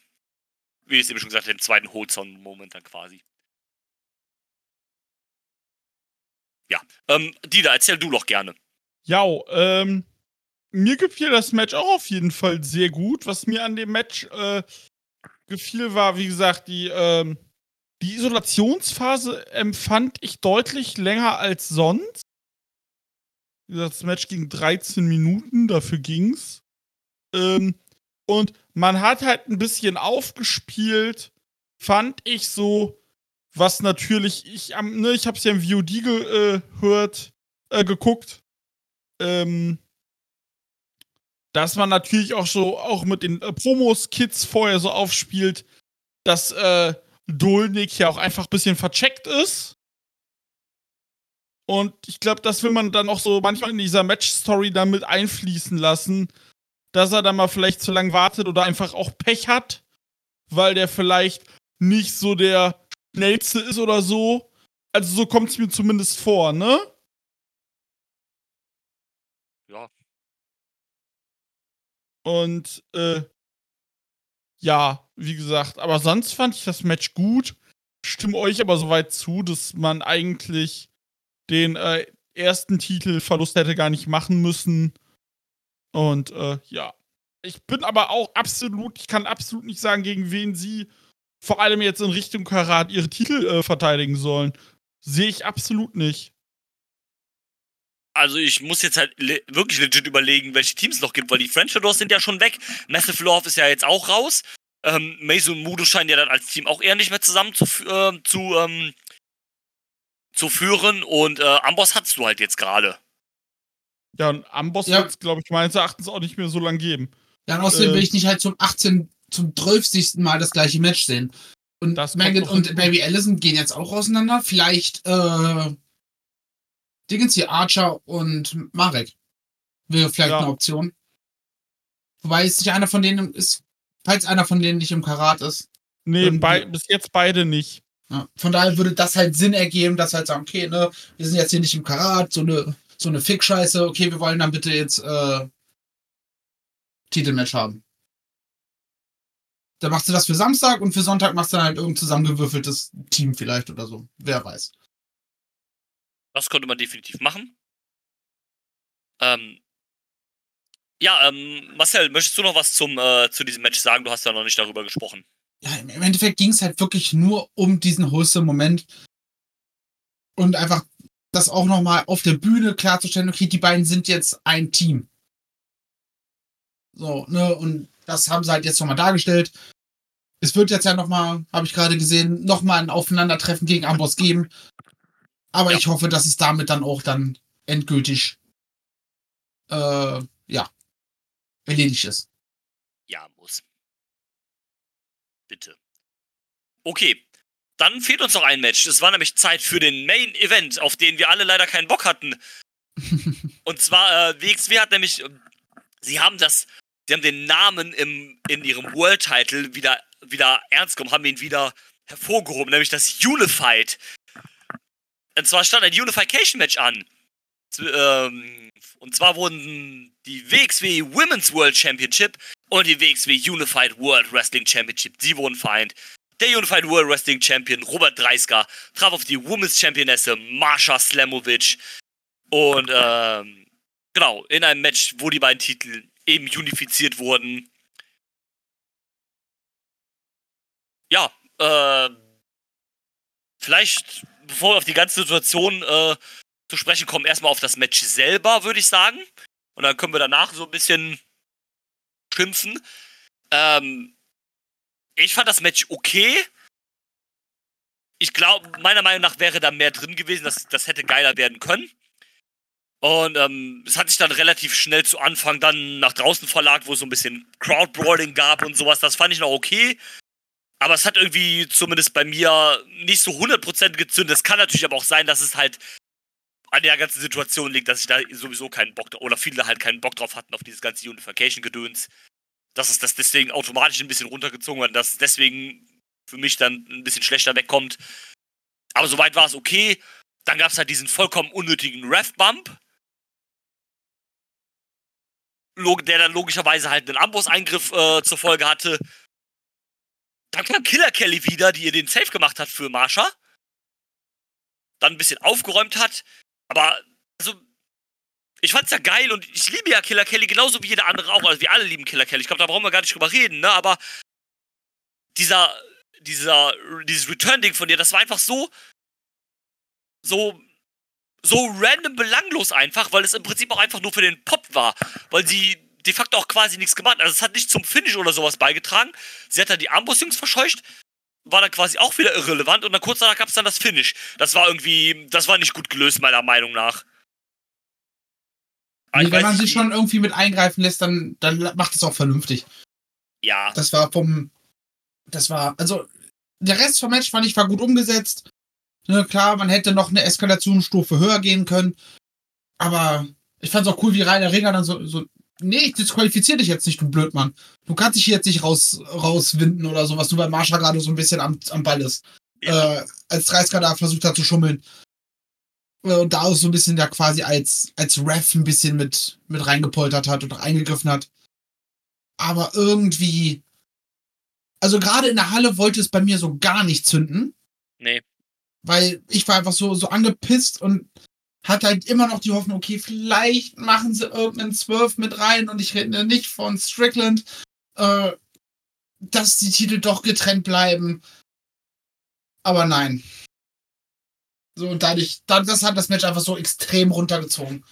wie ich es eben schon gesagt habe, dem zweiten Holzon-Moment dann quasi. Ja, ähm, Dida, erzähl du doch gerne. Ja, ähm, mir gefiel das Match auch auf jeden Fall sehr gut. Was mir an dem Match äh, gefiel, war, wie gesagt, die, ähm, die Isolationsphase empfand ich deutlich länger als sonst. Wie gesagt, das Match ging 13 Minuten, dafür ging's. Ähm, und man hat halt ein bisschen aufgespielt, fand ich so, was natürlich, ich, ne, ich hab's ja im VOD gehört, äh, geguckt. Ähm, dass man natürlich auch so auch mit den äh, Promos-Kits vorher so aufspielt, dass äh, Dolnik ja auch einfach ein bisschen vercheckt ist. Und ich glaube, das will man dann auch so manchmal in dieser Match-Story dann mit einfließen lassen, dass er dann mal vielleicht zu lang wartet oder einfach auch Pech hat, weil der vielleicht nicht so der schnellste ist oder so. Also so kommt es mir zumindest vor, ne? Ja. Und äh, ja, wie gesagt, aber sonst fand ich das Match gut. Stimme euch aber soweit zu, dass man eigentlich den äh, ersten Titelverlust hätte gar nicht machen müssen. Und äh, ja. Ich bin aber auch absolut, ich kann absolut nicht sagen, gegen wen sie vor allem jetzt in Richtung Karat ihre Titel äh, verteidigen sollen. Sehe ich absolut nicht. Also ich muss jetzt halt le wirklich legit überlegen, welche Teams es noch gibt, weil die French Adors sind ja schon weg. Massive Love ist ja jetzt auch raus. Ähm, Mason und Mudo scheinen ja dann als Team auch eher nicht mehr zusammen zu, äh, zu, ähm, zu führen. Und äh, Amboss hattest du halt jetzt gerade. Ja, und Amboss ja. wird es, glaube ich, meines Erachtens auch nicht mehr so lang geben. Ja, und außerdem äh, will ich nicht halt zum 18 zum 12. Mal das gleiche Match sehen. Und Maggot und Baby Allison gehen jetzt auch auseinander. Vielleicht äh, Dingens hier, Archer und Marek. Wäre vielleicht ja. eine Option. Wobei es nicht einer von denen ist, falls einer von denen nicht im Karat ist. Nee, bei, bis jetzt beide nicht. Ja, von daher würde das halt Sinn ergeben, dass halt sagen, okay, ne, wir sind jetzt hier nicht im Karat, so eine, so eine Fick-Scheiße, okay, wir wollen dann bitte jetzt äh, Titelmatch haben. Dann machst du das für Samstag und für Sonntag machst du dann halt irgendein zusammengewürfeltes Team vielleicht oder so. Wer weiß. Das könnte man definitiv machen. Ähm, ja, ähm, Marcel, möchtest du noch was zum, äh, zu diesem Match sagen? Du hast ja noch nicht darüber gesprochen. Ja, im Endeffekt ging es halt wirklich nur um diesen Wholesome-Moment. Und einfach das auch nochmal auf der Bühne klarzustellen, okay, die beiden sind jetzt ein Team. So, ne, und das haben sie halt jetzt nochmal dargestellt. Es wird jetzt ja nochmal, habe ich gerade gesehen, nochmal ein Aufeinandertreffen gegen Amboss geben. Aber ja. ich hoffe, dass es damit dann auch dann endgültig äh, ja, erledigt ist. Ja, muss. Okay, dann fehlt uns noch ein Match. Es war nämlich Zeit für den Main Event, auf den wir alle leider keinen Bock hatten. [laughs] Und zwar, äh, WXW hat nämlich, sie haben das sie haben den Namen im, in ihrem World Title wieder, wieder ernst genommen, haben ihn wieder hervorgehoben, nämlich das Unified. Und zwar stand ein Unification Match an. Ähm, und zwar wurden die WXW Women's World Championship und die WXW Unified World Wrestling Championship, die wurden vereint. Der Unified World Wrestling Champion Robert Dreisker traf auf die Women's Championesse Marsha Slamovic. Und ähm, genau, in einem Match, wo die beiden Titel eben unifiziert wurden. Ja, äh, vielleicht, bevor wir auf die ganze Situation äh, zu sprechen kommen, erstmal auf das Match selber, würde ich sagen. Und dann können wir danach so ein bisschen schimpfen. Ähm, ich fand das Match okay. Ich glaube, meiner Meinung nach wäre da mehr drin gewesen. Das, das hätte geiler werden können. Und ähm, es hat sich dann relativ schnell zu Anfang dann nach draußen verlagert, wo es so ein bisschen Crowdbrawling gab und sowas. Das fand ich noch okay. Aber es hat irgendwie zumindest bei mir nicht so 100% gezündet. Es kann natürlich aber auch sein, dass es halt an der ganzen Situation liegt, dass ich da sowieso keinen Bock oder viele halt keinen Bock drauf hatten auf dieses ganze Unification-Gedöns. Dass es das deswegen automatisch ein bisschen runtergezogen wird, dass es deswegen für mich dann ein bisschen schlechter wegkommt. Aber soweit war es okay. Dann gab es halt diesen vollkommen unnötigen Ref-Bump. Der dann logischerweise halt einen Amboss-Eingriff äh, zur Folge hatte. Dann kam Killer Kelly wieder, die ihr den Safe gemacht hat für Marsha. Dann ein bisschen aufgeräumt hat. Aber, also, ich fand's ja geil und ich liebe ja Killer Kelly genauso wie jeder andere auch. Also, wir alle lieben Killer Kelly. Ich glaube, da brauchen wir gar nicht drüber reden, ne? Aber dieser, dieser, dieses Return-Ding von dir, das war einfach so, so, so random belanglos einfach, weil es im Prinzip auch einfach nur für den Pop war. Weil sie de facto auch quasi nichts gemacht. Also es hat nicht zum Finish oder sowas beigetragen. Sie hat dann die Amboss-Jungs verscheucht, war dann quasi auch wieder irrelevant und dann kurz danach gab es dann das Finish. Das war irgendwie, das war nicht gut gelöst, meiner Meinung nach. Nee, wenn man sich schon irgendwie mit eingreifen lässt, dann, dann macht es auch vernünftig. Ja. Das war vom, das war, also der Rest vom Match fand ich war gut umgesetzt. Ne, klar, man hätte noch eine Eskalationsstufe höher gehen können. Aber ich fand es auch cool, wie Rainer Ringer dann so, so nee, ich disqualifiziere dich jetzt nicht, du Blödmann. Du kannst dich hier jetzt nicht raus, rauswinden oder sowas, nur weil Marsha gerade so ein bisschen am, am Ball ist. Ja. Äh, als 30 da versucht hat zu schummeln. Äh, und da auch so ein bisschen da quasi als, als Ref ein bisschen mit, mit reingepoltert hat und eingegriffen hat. Aber irgendwie. Also gerade in der Halle wollte es bei mir so gar nicht zünden. Nee. Weil ich war einfach so, so angepisst und hat halt immer noch die Hoffnung, okay, vielleicht machen sie irgendeinen Zwölf mit rein und ich rede nicht von Strickland, äh, dass die Titel doch getrennt bleiben. Aber nein. So, und dadurch, das hat das Match einfach so extrem runtergezogen.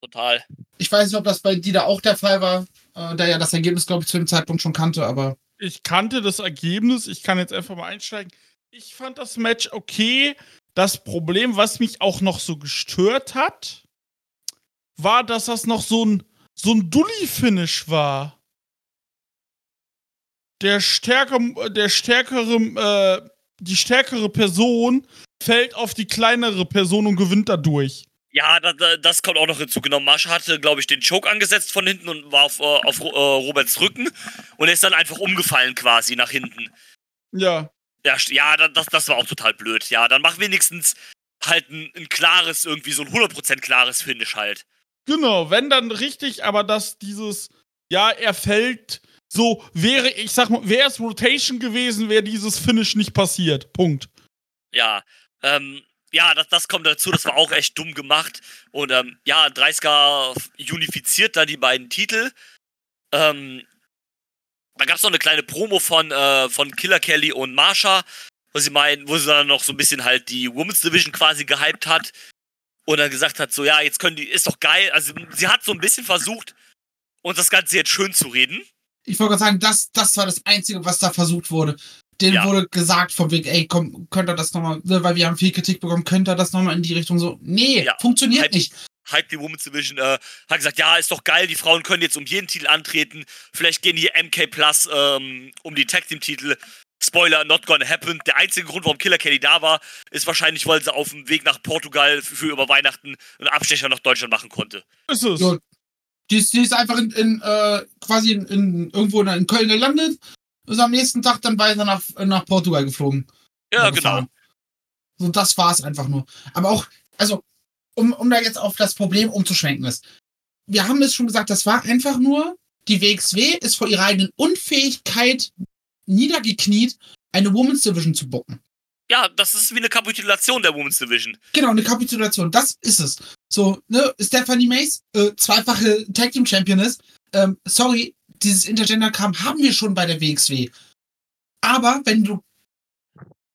Total. Ich weiß nicht, ob das bei dir da auch der Fall war, äh, da ja das Ergebnis, glaube ich, zu dem Zeitpunkt schon kannte, aber. Ich kannte das Ergebnis, ich kann jetzt einfach mal einsteigen. Ich fand das Match okay. Das Problem, was mich auch noch so gestört hat, war, dass das noch so ein, so ein Dully-Finish war. Der stärkere, der stärkere, äh, die stärkere Person fällt auf die kleinere Person und gewinnt dadurch. Ja, das, das kommt auch noch hinzu. Genau, Mascha hatte, glaube ich, den Choke angesetzt von hinten und war auf, äh, auf äh, Roberts Rücken und er ist dann einfach umgefallen quasi nach hinten. Ja. Ja, ja das, das war auch total blöd. Ja, dann mach wenigstens halt ein, ein klares, irgendwie so ein 100% klares Finish halt. Genau, wenn dann richtig, aber dass dieses, ja, er fällt, so wäre, ich sag mal, wäre es Rotation gewesen, wäre dieses Finish nicht passiert. Punkt. Ja, ähm, ja, das, das kommt dazu, das war auch echt dumm gemacht. Und ähm, ja, 30er unifiziert da die beiden Titel. Ähm, da gab es noch eine kleine Promo von, äh, von Killer Kelly und Marsha, wo sie meinen, wo sie dann noch so ein bisschen halt die Women's Division quasi gehypt hat und dann gesagt hat, so ja, jetzt können die, ist doch geil. Also sie hat so ein bisschen versucht, uns das Ganze jetzt schön zu reden. Ich wollte gerade sagen, das, das war das Einzige, was da versucht wurde. Denen ja. wurde gesagt vom Weg, ey, komm, könnt ihr das nochmal, ne, weil wir haben viel Kritik bekommen, könnt ihr das nochmal in die Richtung so, nee, ja. funktioniert halt, nicht. Hype die Women's Division, äh, hat gesagt, ja, ist doch geil, die Frauen können jetzt um jeden Titel antreten. Vielleicht gehen hier MK Plus ähm, um die Tag Team Titel. Spoiler, not gonna happen. Der einzige Grund, warum Killer Kelly da war, ist wahrscheinlich, weil sie auf dem Weg nach Portugal für, für über Weihnachten einen Abstecher nach Deutschland machen konnte. Ist es. So, die, ist, die ist einfach in, in äh, quasi in, in, irgendwo in Köln gelandet, ist am nächsten Tag dann weiter nach, nach Portugal geflogen. Ja, genau. So, das war's einfach nur. Aber auch, also, um, um da jetzt auf das Problem umzuschwenken ist. Wir haben es schon gesagt, das war einfach nur, die WXW ist vor ihrer eigenen Unfähigkeit niedergekniet, eine Women's Division zu bucken. Ja, das ist wie eine Kapitulation der Women's Division. Genau, eine Kapitulation. Das ist es. So, ne, Stephanie Mace, äh, zweifache Tag Team Champion ist. Ähm, sorry, dieses Intergender-Kram haben wir schon bei der WXW. Aber wenn du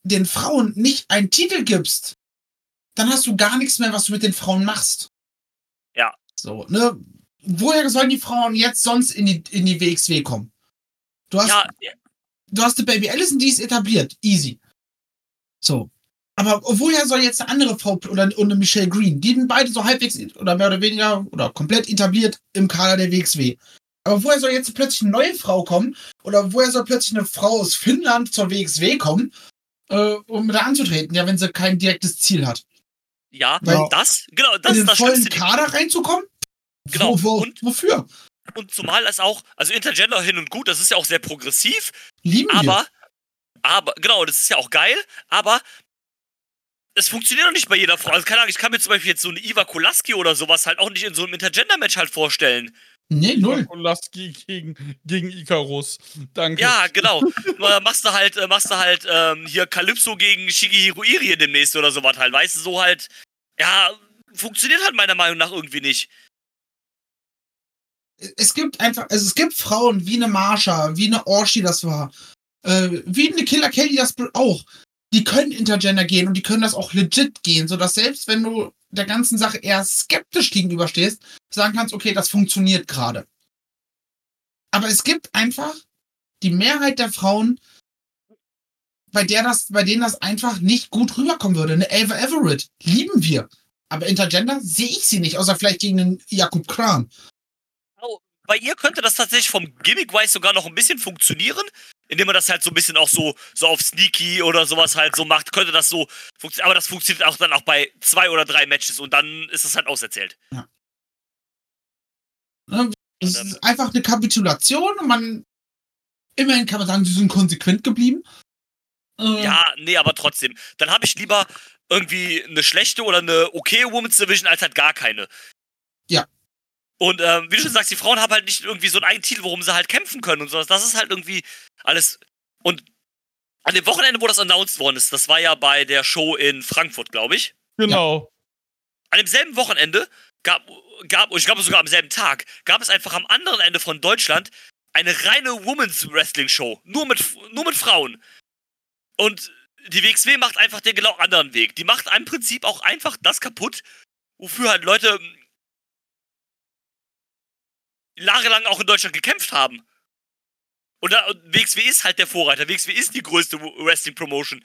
den Frauen nicht einen Titel gibst, dann hast du gar nichts mehr, was du mit den Frauen machst. Ja. So, ne? Woher sollen die Frauen jetzt sonst in die, in die WXW kommen? Du hast, ja. du hast die Baby Allison, die ist etabliert. Easy. So. Aber woher soll jetzt eine andere Frau oder eine Michelle Green? Die sind beide so halbwegs oder mehr oder weniger oder komplett etabliert im Kader der WXW. Aber woher soll jetzt plötzlich eine neue Frau kommen? Oder woher soll plötzlich eine Frau aus Finnland zur WXW kommen, äh, um da anzutreten? Ja, wenn sie kein direktes Ziel hat. Ja, Weil das, genau, das ist das vollen Schlimmste. Kader reinzukommen? Genau. Wo, wo, und, wofür? Und zumal es auch, also Intergender hin und gut, das ist ja auch sehr progressiv. Lieben aber, wir. aber, genau, das ist ja auch geil, aber es funktioniert doch nicht bei jeder Frau. Also keine Ahnung, ich kann mir zum Beispiel jetzt so eine Iva Kolaski oder sowas halt auch nicht in so einem Intergender-Match halt vorstellen. Nee, null. Kolaski gegen, gegen Icarus. Danke. Ja, genau. Machst du halt, äh, machst du halt ähm, hier Calypso gegen Shigehiro Irie demnächst oder sowas halt. Weißt du, so halt. Ja, funktioniert halt meiner Meinung nach irgendwie nicht. Es gibt einfach, also es gibt Frauen wie eine Marsha, wie eine Orshi das war, äh, wie eine Killer Kelly das auch. Die können Intergender gehen und die können das auch legit gehen, sodass selbst wenn du der ganzen Sache eher skeptisch gegenüberstehst, sagen kannst, okay, das funktioniert gerade. Aber es gibt einfach die Mehrheit der Frauen, bei der das, bei denen das einfach nicht gut rüberkommen würde. Eine Ava Everett lieben wir. Aber Intergender sehe ich sie nicht, außer vielleicht gegen einen Jakub Kran. Bei ihr könnte das tatsächlich vom Gimmick-wise sogar noch ein bisschen funktionieren, indem man das halt so ein bisschen auch so, so auf Sneaky oder sowas halt so macht, könnte das so funktionieren. Aber das funktioniert auch dann auch bei zwei oder drei Matches und dann ist es halt auserzählt. Ja. Es ist einfach eine Kapitulation und man, immerhin kann man sagen, sie sind konsequent geblieben. Äh, ja, nee, aber trotzdem. Dann habe ich lieber irgendwie eine schlechte oder eine okay Women's Division als halt gar keine. Ja. Und ähm, wie du schon sagst, die Frauen haben halt nicht irgendwie so einen eigenen Titel, worum sie halt kämpfen können und sowas. Das ist halt irgendwie alles. Und an dem Wochenende, wo das announced worden ist, das war ja bei der Show in Frankfurt, glaube ich. Genau. An demselben Wochenende gab, gab ich glaube sogar am selben Tag, gab es einfach am anderen Ende von Deutschland eine reine Women's Wrestling Show. Nur mit, nur mit Frauen. Und die WXW macht einfach den genau anderen Weg. Die macht im Prinzip auch einfach das kaputt, wofür halt Leute jahrelang auch in Deutschland gekämpft haben. Und, da, WXW ist halt der Vorreiter. WXW ist die größte Wrestling-Promotion.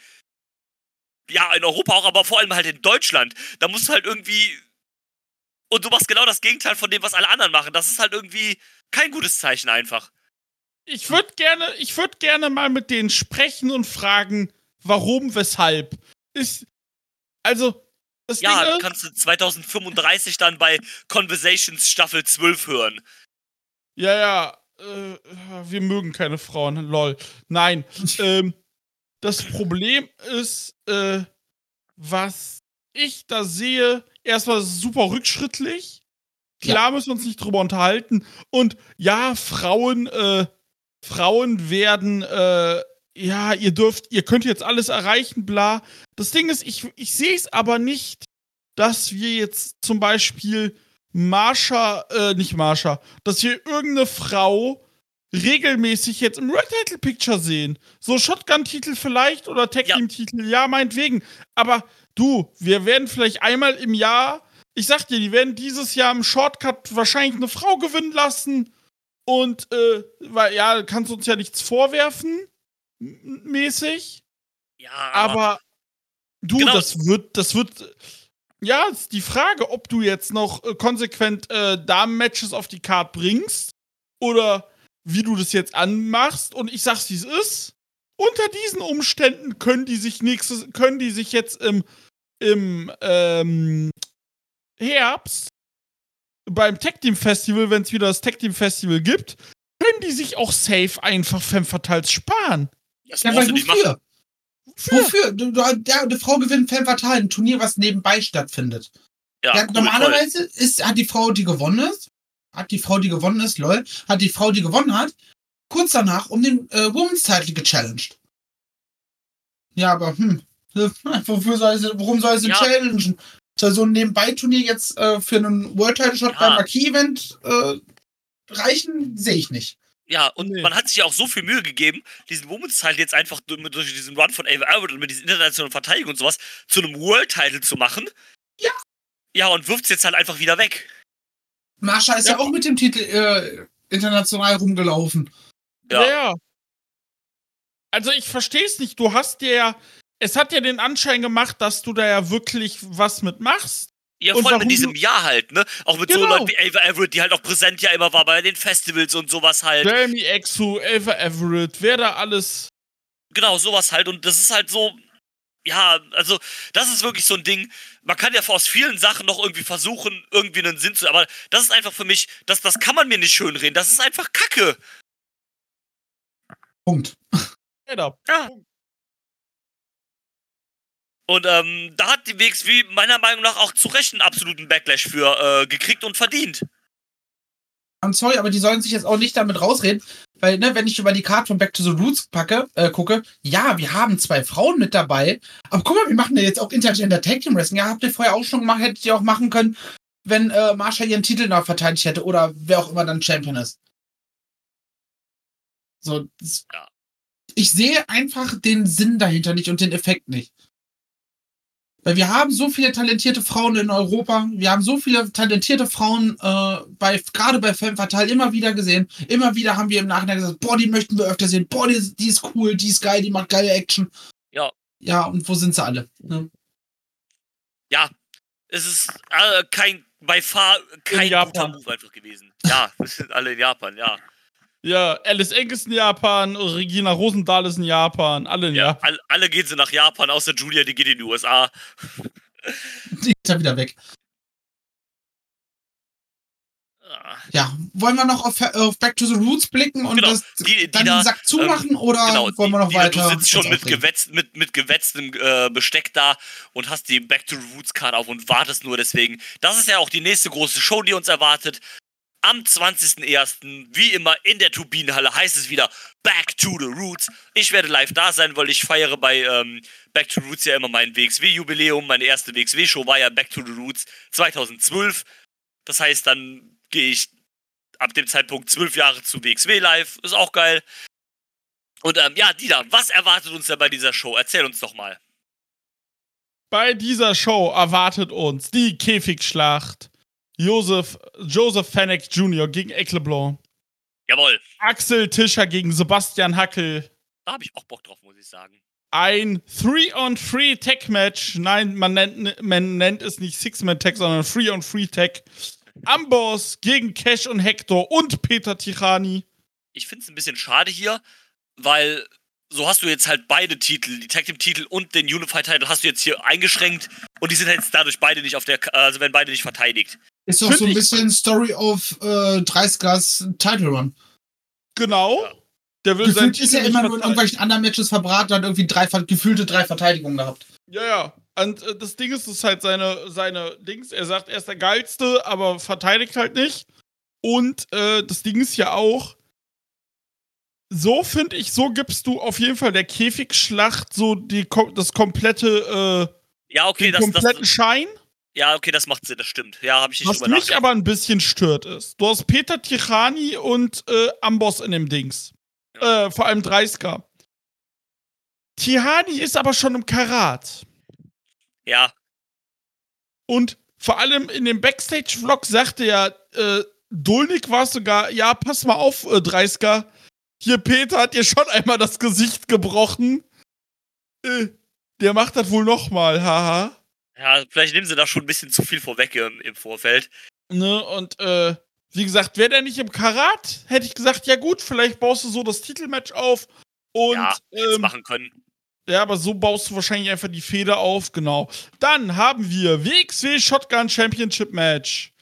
Ja, in Europa auch, aber vor allem halt in Deutschland. Da musst du halt irgendwie. Und du machst genau das Gegenteil von dem, was alle anderen machen. Das ist halt irgendwie kein gutes Zeichen einfach. Ich würde gerne, ich würde gerne mal mit denen sprechen und fragen, warum, weshalb. Ist, also, das ja, Ding kannst du 2035 dann bei Conversations Staffel 12 hören. Ja, ja, äh, wir mögen keine Frauen, lol. Nein, [laughs] ähm, das Problem ist, äh, was ich da sehe, erstmal super rückschrittlich. Klar ja. müssen wir uns nicht drüber unterhalten. Und ja, Frauen, äh, Frauen werden, äh, ja, ihr dürft, ihr könnt jetzt alles erreichen, bla. Das Ding ist, ich, ich sehe es aber nicht, dass wir jetzt zum Beispiel Marsha, äh, nicht Marsha, dass wir irgendeine Frau regelmäßig jetzt im Red Title Picture sehen. So Shotgun-Titel vielleicht oder Tag Team-Titel, ja. ja, meinetwegen. Aber du, wir werden vielleicht einmal im Jahr, ich sag dir, die werden dieses Jahr im Shortcut wahrscheinlich eine Frau gewinnen lassen. Und, äh, weil, ja, kannst uns ja nichts vorwerfen, mäßig. Ja, aber, du, genau. das wird, das wird, ja, ist die Frage, ob du jetzt noch äh, konsequent äh, Damen-Matches auf die Card bringst oder wie du das jetzt anmachst. Und ich sag's, wie es ist. Unter diesen Umständen können die sich nächstes, können die sich jetzt im, im ähm, Herbst beim Tech Team Festival, wenn es wieder das Tech Team Festival gibt, können die sich auch safe einfach Femme Fatales sparen. Das ja, weil wofür? Wofür? Du, der, eine Frau gewinnt Femme Fatale, ein Turnier, was nebenbei stattfindet. Ja, ja cool, normalerweise ist, hat die Frau, die gewonnen ist, hat die Frau, die gewonnen ist, lol, hat die Frau, die gewonnen hat, kurz danach um den äh, Women's Title gechallenged. Ja, aber hm, wofür soll sie, warum soll sie ja. challengen? Soll so ein Nebenbei-Turnier jetzt äh, für einen World Title Shot ja. beim Marquis-Event äh, reichen? Sehe ich nicht. Ja, und nee. man hat sich ja auch so viel Mühe gegeben, diesen Women's Title jetzt einfach durch diesen Run von Ava Albert und mit diesen internationalen Verteidigungen und sowas zu einem World Title zu machen. Ja. Ja, und wirft es jetzt halt einfach wieder weg. Marsha ist ja, ja auch mit dem Titel äh, international rumgelaufen. Ja. ja. Also ich verstehe es nicht. Du hast dir ja, es hat ja den Anschein gemacht, dass du da ja wirklich was mit Ja, vor allem in diesem Jahr halt, ne? Auch mit genau. so Leuten wie Ava Everett, die halt auch präsent ja immer war bei den Festivals und sowas halt. Jeremy Exu, Ava Everett, wer da alles. Genau, sowas halt. Und das ist halt so, ja, also das ist wirklich so ein Ding. Man kann ja aus vielen Sachen noch irgendwie versuchen, irgendwie einen Sinn zu. Aber das ist einfach für mich, das, das kann man mir nicht schönreden. Das ist einfach Kacke. Punkt. Ja. Und ähm, da hat die WXW meiner Meinung nach auch zu Recht einen absoluten Backlash für äh, gekriegt und verdient. I'm sorry, aber die sollen sich jetzt auch nicht damit rausreden, weil, ne, wenn ich über die Karte von Back to the Roots packe, äh, gucke, ja, wir haben zwei Frauen mit dabei, aber guck mal, wir machen ja jetzt auch Intergender Tag Team Wrestling. Ja, habt ihr vorher auch schon gemacht, hättet ihr auch machen können, wenn äh, Marsha ihren Titel noch verteidigt hätte oder wer auch immer dann Champion ist. So, das, Ja. ich sehe einfach den Sinn dahinter nicht und den Effekt nicht. Weil wir haben so viele talentierte Frauen in Europa, wir haben so viele talentierte Frauen äh, bei gerade bei Femme Fatale immer wieder gesehen. Immer wieder haben wir im Nachhinein gesagt, boah, die möchten wir öfter sehen, boah, die, ist- die ist cool, die ist geil, die macht geile Action. Ja. Ja, und wo sind sie alle? Ne? Ja, es ist äh, kein, bei far kein guter Japan. Move einfach gewesen. Ja, [laughs] wir sind alle in Japan, ja. Ja, Alice Enk ist in Japan, Regina Rosendahl ist in Japan, alle in ja Japan. all, alle gehen sie nach Japan, außer Julia, die geht in die USA. [laughs] Die ist ja wieder weg. Ah, Ja, wollen wir noch auf, auf Back to the Roots blicken und Genau, das, die- die dann da, den Sack zumachen oder Genau, wollen wir noch die, weiter? Du sitzt schon mit, gewetzt, mit, mit gewetztem äh, Besteck da und hast die Back to the Roots Card auf und wartest nur deswegen. Das ist ja auch die nächste große Show, die uns erwartet. Am 20.01. wie immer in der Turbinenhalle heißt es wieder Back to the Roots. Ich werde live da sein, weil ich feiere bei ähm, Back to the Roots ja immer mein WXW-Jubiläum. Meine erste WXW-Show war ja Back to the Roots 2012. Das heißt, dann gehe ich ab dem Zeitpunkt zwölf Jahre zu WXW live. Ist auch geil. Und ähm, ja, Dieter, was erwartet uns denn bei dieser Show? Erzähl uns doch mal. Bei dieser Show erwartet uns die Käfigschlacht. Joseph, Joseph Fennec Jr. gegen Eckleblond. Jawohl, Axel Tischer gegen Sebastian Hackel. da habe ich auch Bock drauf, muss ich sagen. Ein 3-on-3-Tag-Match. Nein, man nennt, man nennt es nicht Six-Man-Tag, sondern 3-on-3-Tag. Amboss gegen Cash und Hector und Peter Tirani. Ich finde es ein bisschen schade hier, weil so hast du jetzt halt beide Titel, die Tag Team Titel und den Unified Title hast du jetzt hier eingeschränkt und die sind jetzt dadurch beide nicht auf der, also werden beide nicht verteidigt. Ist doch so ein bisschen Story of äh, 30ers Title Run. Genau. Ja. Der will sein Gefühlt ist ja immer nur in irgendwelchen anderen Matches verbraten, hat irgendwie drei, gefühlte drei Verteidigungen gehabt. Ja, ja. Und äh, das Ding ist, es ist halt seine, seine Dings. Er sagt, er ist der Geilste, aber verteidigt halt nicht. Und äh, das Ding ist ja auch, so finde ich, so gibst du auf jeden Fall der Käfigschlacht so die, das komplette, Ja, äh, okay, den das, kompletten das, Schein. Ja, okay, das macht Sinn, das stimmt. Ja, habe ich nicht Was mich aber ein bisschen stört ist. Du hast Peter Tirani und äh, Amboss in dem Dings. Äh, vor allem 30er. Tirani ist aber schon im Karat. Ja, Und vor allem in dem Backstage-Vlog sagte ja, äh, Dolnik war es sogar, ja, pass mal auf, äh, 30er. Hier, Peter hat dir schon einmal das Gesicht gebrochen. Äh, der macht das wohl nochmal, haha. Ja, vielleicht nehmen sie da schon ein bisschen zu viel vorweg im, im Vorfeld. Ne, und äh, wie gesagt, wäre der nicht im Karat, hätte ich gesagt, ja gut, vielleicht baust du so das Titelmatch auf. Und ja, ähm, machen können. Ja, aber so baust du wahrscheinlich einfach die Feder auf, genau. Dann haben wir WXW Shotgun Championship Match.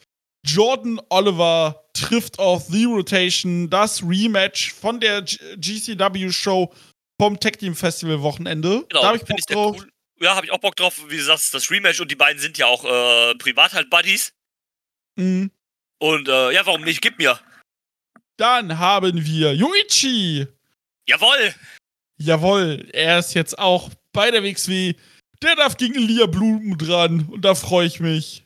Jordan Oliver trifft auf The Rotation, das Rematch von der G GCW Show vom Tag Team Festival Wochenende. Genau, da hab ich Bock drauf. cool. Ja, habe ich auch Bock drauf. Wie du sagst, das Rematch und die beiden sind ja auch äh, privat halt Buddies. Mhm. Und äh, ja, warum nicht? Gib mir. Dann haben wir Yoichi. Jawohl! Jawohl, er ist jetzt auch bei der WXW. Der darf gegen Elia Blumen dran und da freue ich mich.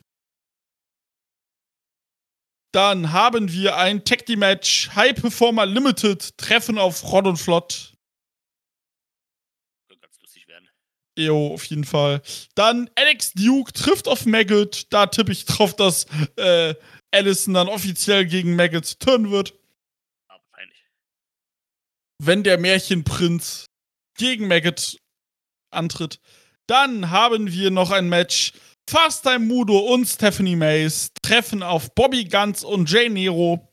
Dann haben wir ein Tag Team Match High Performer Limited Treffen auf Rod und Flott. Könnte ganz lustig werden. Jo, auf jeden Fall. Dann Alex Duke trifft auf Maggot. Da tippe ich drauf, dass äh, Allison dann offiziell gegen Maggot turnen wird. Ja, wahrscheinlich. wenn der Märchenprinz gegen Maggot antritt. Dann haben wir noch ein Match. Fast Time Mudo und Stephanie Mays treffen auf Bobby Guns und Jay Nero.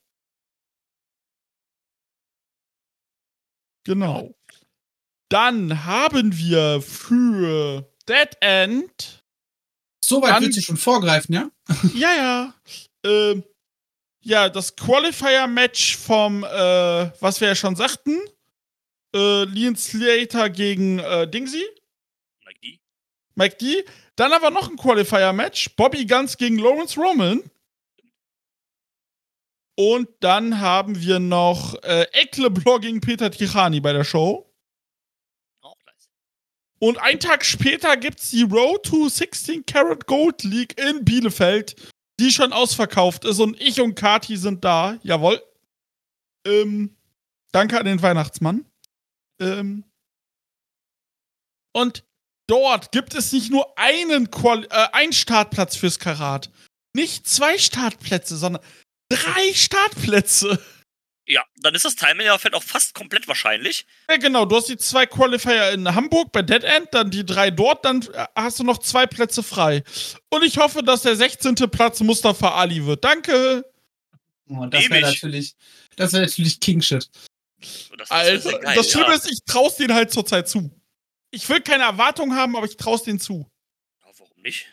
Genau. Dann haben wir für Dead End Soweit Dann- wird sie schon vorgreifen, ja? [laughs] ja, ja. Ähm, ja, das Qualifier-Match vom, äh, was wir ja schon sagten. Äh, Leon Slater gegen äh, Dingsy. Mike D. Mike D. Dann aber noch ein Qualifier-Match. Bobby Guns gegen Lawrence Roman. Und dann haben wir noch äh, Ekleblor gegen Peter Tirani bei der Show. Und einen Tag später gibt's die Road to 16 Karat Gold League in Bielefeld, die schon ausverkauft ist. Und ich und Kati sind da. Jawohl. Ähm, danke an den Weihnachtsmann. Ähm, und dort gibt es nicht nur einen, Quali äh, einen Startplatz fürs Karat. Nicht zwei Startplätze, sondern drei Startplätze. Ja, dann ist das Timing ja vielleicht auch fast komplett wahrscheinlich. Ja, genau. Du hast die zwei Qualifier in Hamburg bei Dead End, dann die drei dort, dann äh, hast du noch zwei Plätze frei. Und ich hoffe, dass der 16. Platz Mustafa Ali wird. Danke. Oh, das wäre natürlich, das wäre natürlich King Shit. Das, das Also, wär geil, das Schlimme ja. ist, ich trau's denen halt zurzeit zu. Ich will keine Erwartungen haben, aber ich trau's denen zu. Ja, warum nicht?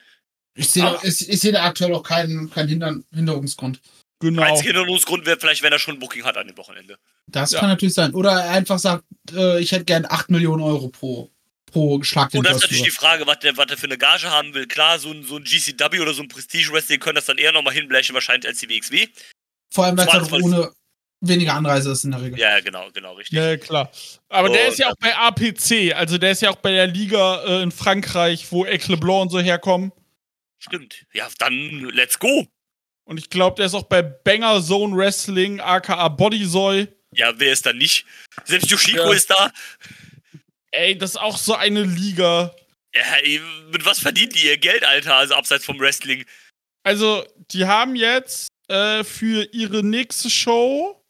Ich sehe ich sehe da aktuell auch keinen, keinen Hinder Hinderungsgrund. Genau. Einziger Hinderungsgrund wäre vielleicht, wenn er schon ein Booking hat an dem Wochenende. Das Ja. kann natürlich sein. Oder er einfach sagt, äh, ich hätte gern 8 Millionen Euro pro, pro Schlag den Und das ist natürlich die. Frage, was der, was der für eine Gage haben will. Klar, so ein, so ein GCW oder so ein Prestige-Wrestling können das dann eher nochmal hinblechen, wahrscheinlich als die WXW. Vor allem, weil es halt ohne weniger Anreise ist in der Regel. Ja, genau, genau, richtig. Ja, klar. Aber der Und, ist ja auch bei APC, also der ist ja auch bei der Liga äh, in Frankreich, wo Ecleblanc und so herkommen. Stimmt. Ja, dann let's go. Und ich glaube, der ist auch bei Banger Zone Wrestling, aka Bodysoy. Ja, wer ist da nicht? Selbst Yoshiko Ja. ist da. Ey, das ist auch so eine Liga. Ja, ey, mit was verdient die ihr Geld, Alter? Also abseits vom Wrestling. Also, die haben jetzt äh, für ihre nächste Show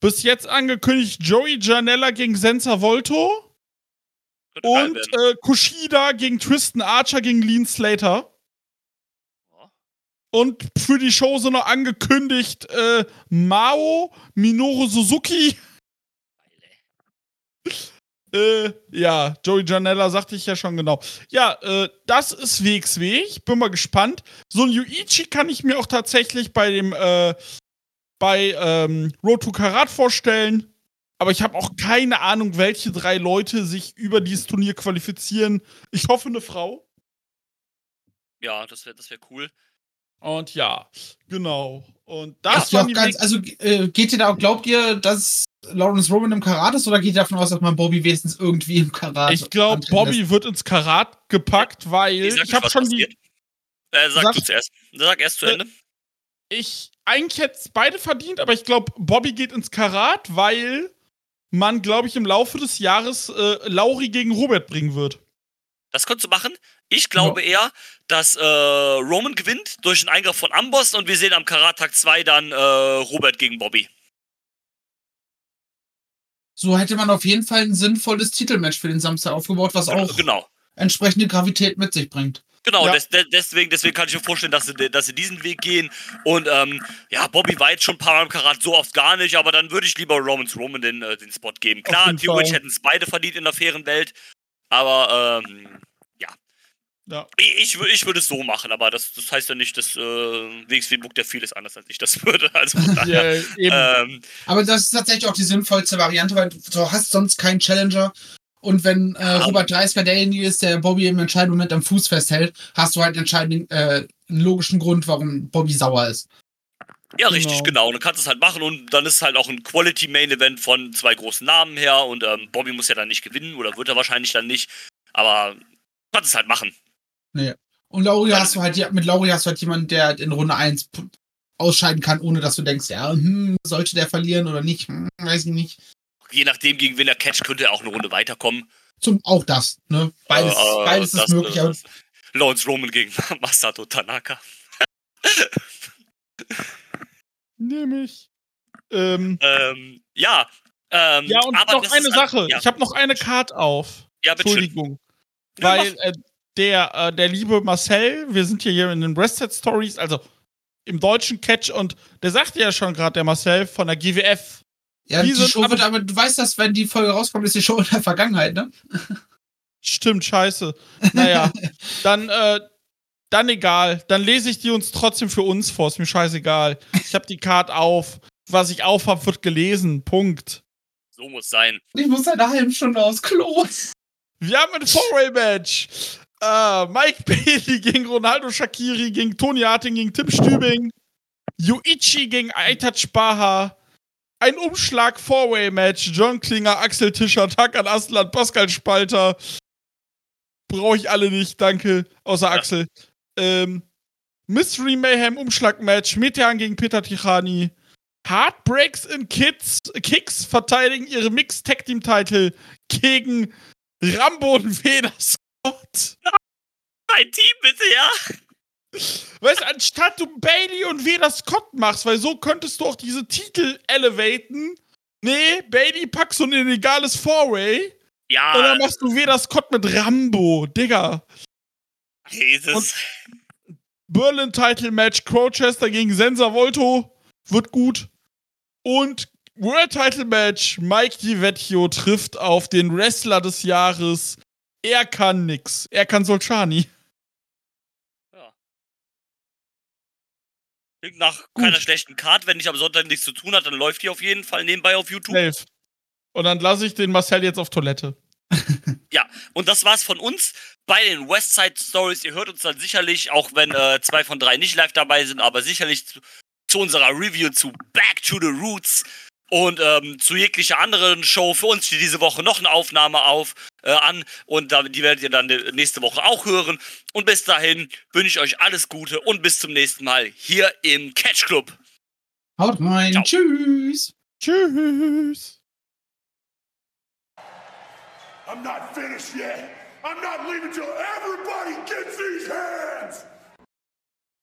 bis jetzt angekündigt Joey Janella gegen Senza Volto und äh, Kushida gegen Tristan Archer gegen Lean Slater. Und für die Show sind noch angekündigt äh, Mao, Minoru Suzuki. [laughs] Äh, ja, Joey Janella sagte ich ja schon genau. Ja, äh, das ist WXW. Ich bin mal gespannt. So ein Yuichi kann ich mir auch tatsächlich bei dem, äh, bei ähm, Road to Karat vorstellen. Aber ich habe auch keine Ahnung, welche drei Leute sich über dieses Turnier qualifizieren. Ich hoffe, eine Frau. Ja, das wäre das wär cool. Und ja, genau. Und Das ja ganz, also äh, geht ihr da, glaubt ihr, dass Lawrence Roman im Karat ist oder geht ihr davon aus, dass man Bobby wenigstens irgendwie im Karat Ich glaube, Bobby wird ins Karat gepackt, weil Ich ich habe schon die. Äh, sag Sag- du zuerst. Sag erst zu Äh, Ende. Ich eigentlich hätte es beide verdient, aber ich glaube, Bobby geht ins Karat, weil man, glaube ich, im Laufe des Jahres äh, Lauri gegen Robert bringen wird. Das könntest du machen. Ich glaube eher, dass äh, Roman gewinnt durch einen Eingriff von Amboss und wir sehen am Karat-Tag 2 dann äh, Robert gegen Bobby. So hätte man auf jeden Fall ein sinnvolles Titelmatch für den Samstag aufgebaut, was auch Genau. entsprechende Gravität mit sich bringt. Genau, Ja. des, de, deswegen, deswegen kann ich mir vorstellen, dass sie, dass sie diesen Weg gehen. Und ähm, ja, Bobby war jetzt schon ein paar Mal im Karat, so oft gar nicht, aber dann würde ich lieber Romans Roman den, äh, den Spot geben. Klar, theoretisch hätten es beide verdient in der fairen Welt, aber ähm, Ja. ich, ich, wür- ich würde es so machen, aber das, das heißt ja nicht, dass äh, WXW Book der vieles anders als ich das [laughs] würde. Also daher, Ja, ähm, Aber das ist tatsächlich auch die sinnvollste Variante, weil du hast sonst keinen Challenger. Und wenn äh, Robert Dreisker derjenige ist, der Bobby im entscheidenden Moment am Fuß festhält, hast du halt einen, entscheidenden, äh, einen logischen Grund, warum Bobby sauer ist. Ja, Genau. richtig, genau. Und du kannst es halt machen und dann ist es halt auch ein Quality-Main-Event von zwei großen Namen her und ähm, Bobby muss ja dann nicht gewinnen oder wird er wahrscheinlich dann nicht. Aber du kannst es halt machen. Und Lauri hast du halt, ja- mit Lauri hast du halt jemanden, der in Runde 1 p- ausscheiden kann, ohne dass du denkst, ja, hm, sollte der verlieren oder nicht, hm, weiß ich nicht. Je nachdem, gegen wen er catcht, könnte er auch eine Runde weiterkommen. Zum, auch das, ne? Beides, Äh, beides das, ist möglich, äh, aber Lawrence Roman gegen [laughs] Masato Tanaka. Nämlich. Ähm, Ähm, ja. Ähm, ja, und aber noch eine ist halt- Sache. Ja, Ich habe noch eine Card auf. ja bitte schön. Entschuldigung. Ja, Weil äh, der, äh, der liebe Marcel, wir sind hier, hier in den Rested Stories, also im deutschen Catch, und der sagte ja schon gerade, der Marcel von der GWF. ja, die die, Show aber- wird, aber du weißt, dass wenn die Folge rauskommt, ist die Show in der Vergangenheit, ne? Stimmt, scheiße. Naja, [laughs] dann, äh, dann egal. Dann lese ich die uns trotzdem für uns vor. Ist mir scheißegal. Ich habe die Card auf. Was ich aufhab, wird gelesen. Punkt. So muss sein. Ich muss seit einer halben Stunde aufs Klo. Wir haben ein Four-Way-Match. Äh, Mike [laughs] Bailey gegen Ronaldo Shakiri, gegen Tony Harting, gegen Tim Stübing. Yuichi gegen Aitat Baha. Ein Umschlag Four-Way-Match. John Klinger, Axel Tischer, Takan Aslan, Pascal Spalter. Brauche ich alle nicht, danke. Außer Ja. Axel. Ähm, Mystery Mayhem Umschlag-Match. Metean gegen Peter Tichani. Heartbreaks in Kids, Kicks verteidigen ihre Mixed Tag Team Title gegen Rambo und Vader Scott. Ein Team bitte, ja? Weißt du, anstatt du Bailey und Vader Scott machst, weil so könntest du auch diese Titel elevaten. Nee, Bailey packst du in ein illegales Four-Way Ja, und dann machst du Vader Scott mit Rambo, Digga. Jesus. Berlin Title Match, Crowchester gegen Sensa Volto wird gut. Und World Title Match, Mike DiVecchio trifft auf den Wrestler des Jahres. Er kann nix. Er kann Solchani. Klingt nach keiner schlechten Card. Wenn ich am Sonntag nichts zu tun hat, dann läuft die auf jeden Fall nebenbei auf YouTube. Safe. Und dann lasse ich den Marcel jetzt auf Toilette. [laughs] Und das war's von uns bei den Westside Stories. Ihr hört uns dann sicherlich, auch wenn äh, zwei von drei nicht live dabei sind, aber sicherlich zu, zu unserer Review zu Back to the Roots und ähm, zu jeglicher anderen Show. Für uns steht diese Woche noch eine Aufnahme auf äh, an und da, die werdet ihr dann äh, nächste Woche auch hören. Und bis dahin wünsche ich euch alles Gute und bis zum nächsten Mal hier im Catch Club. Haut rein. Ciao. Tschüss. Tschüss. I'm not finished yet. I'm not leaving till everybody gets these hands.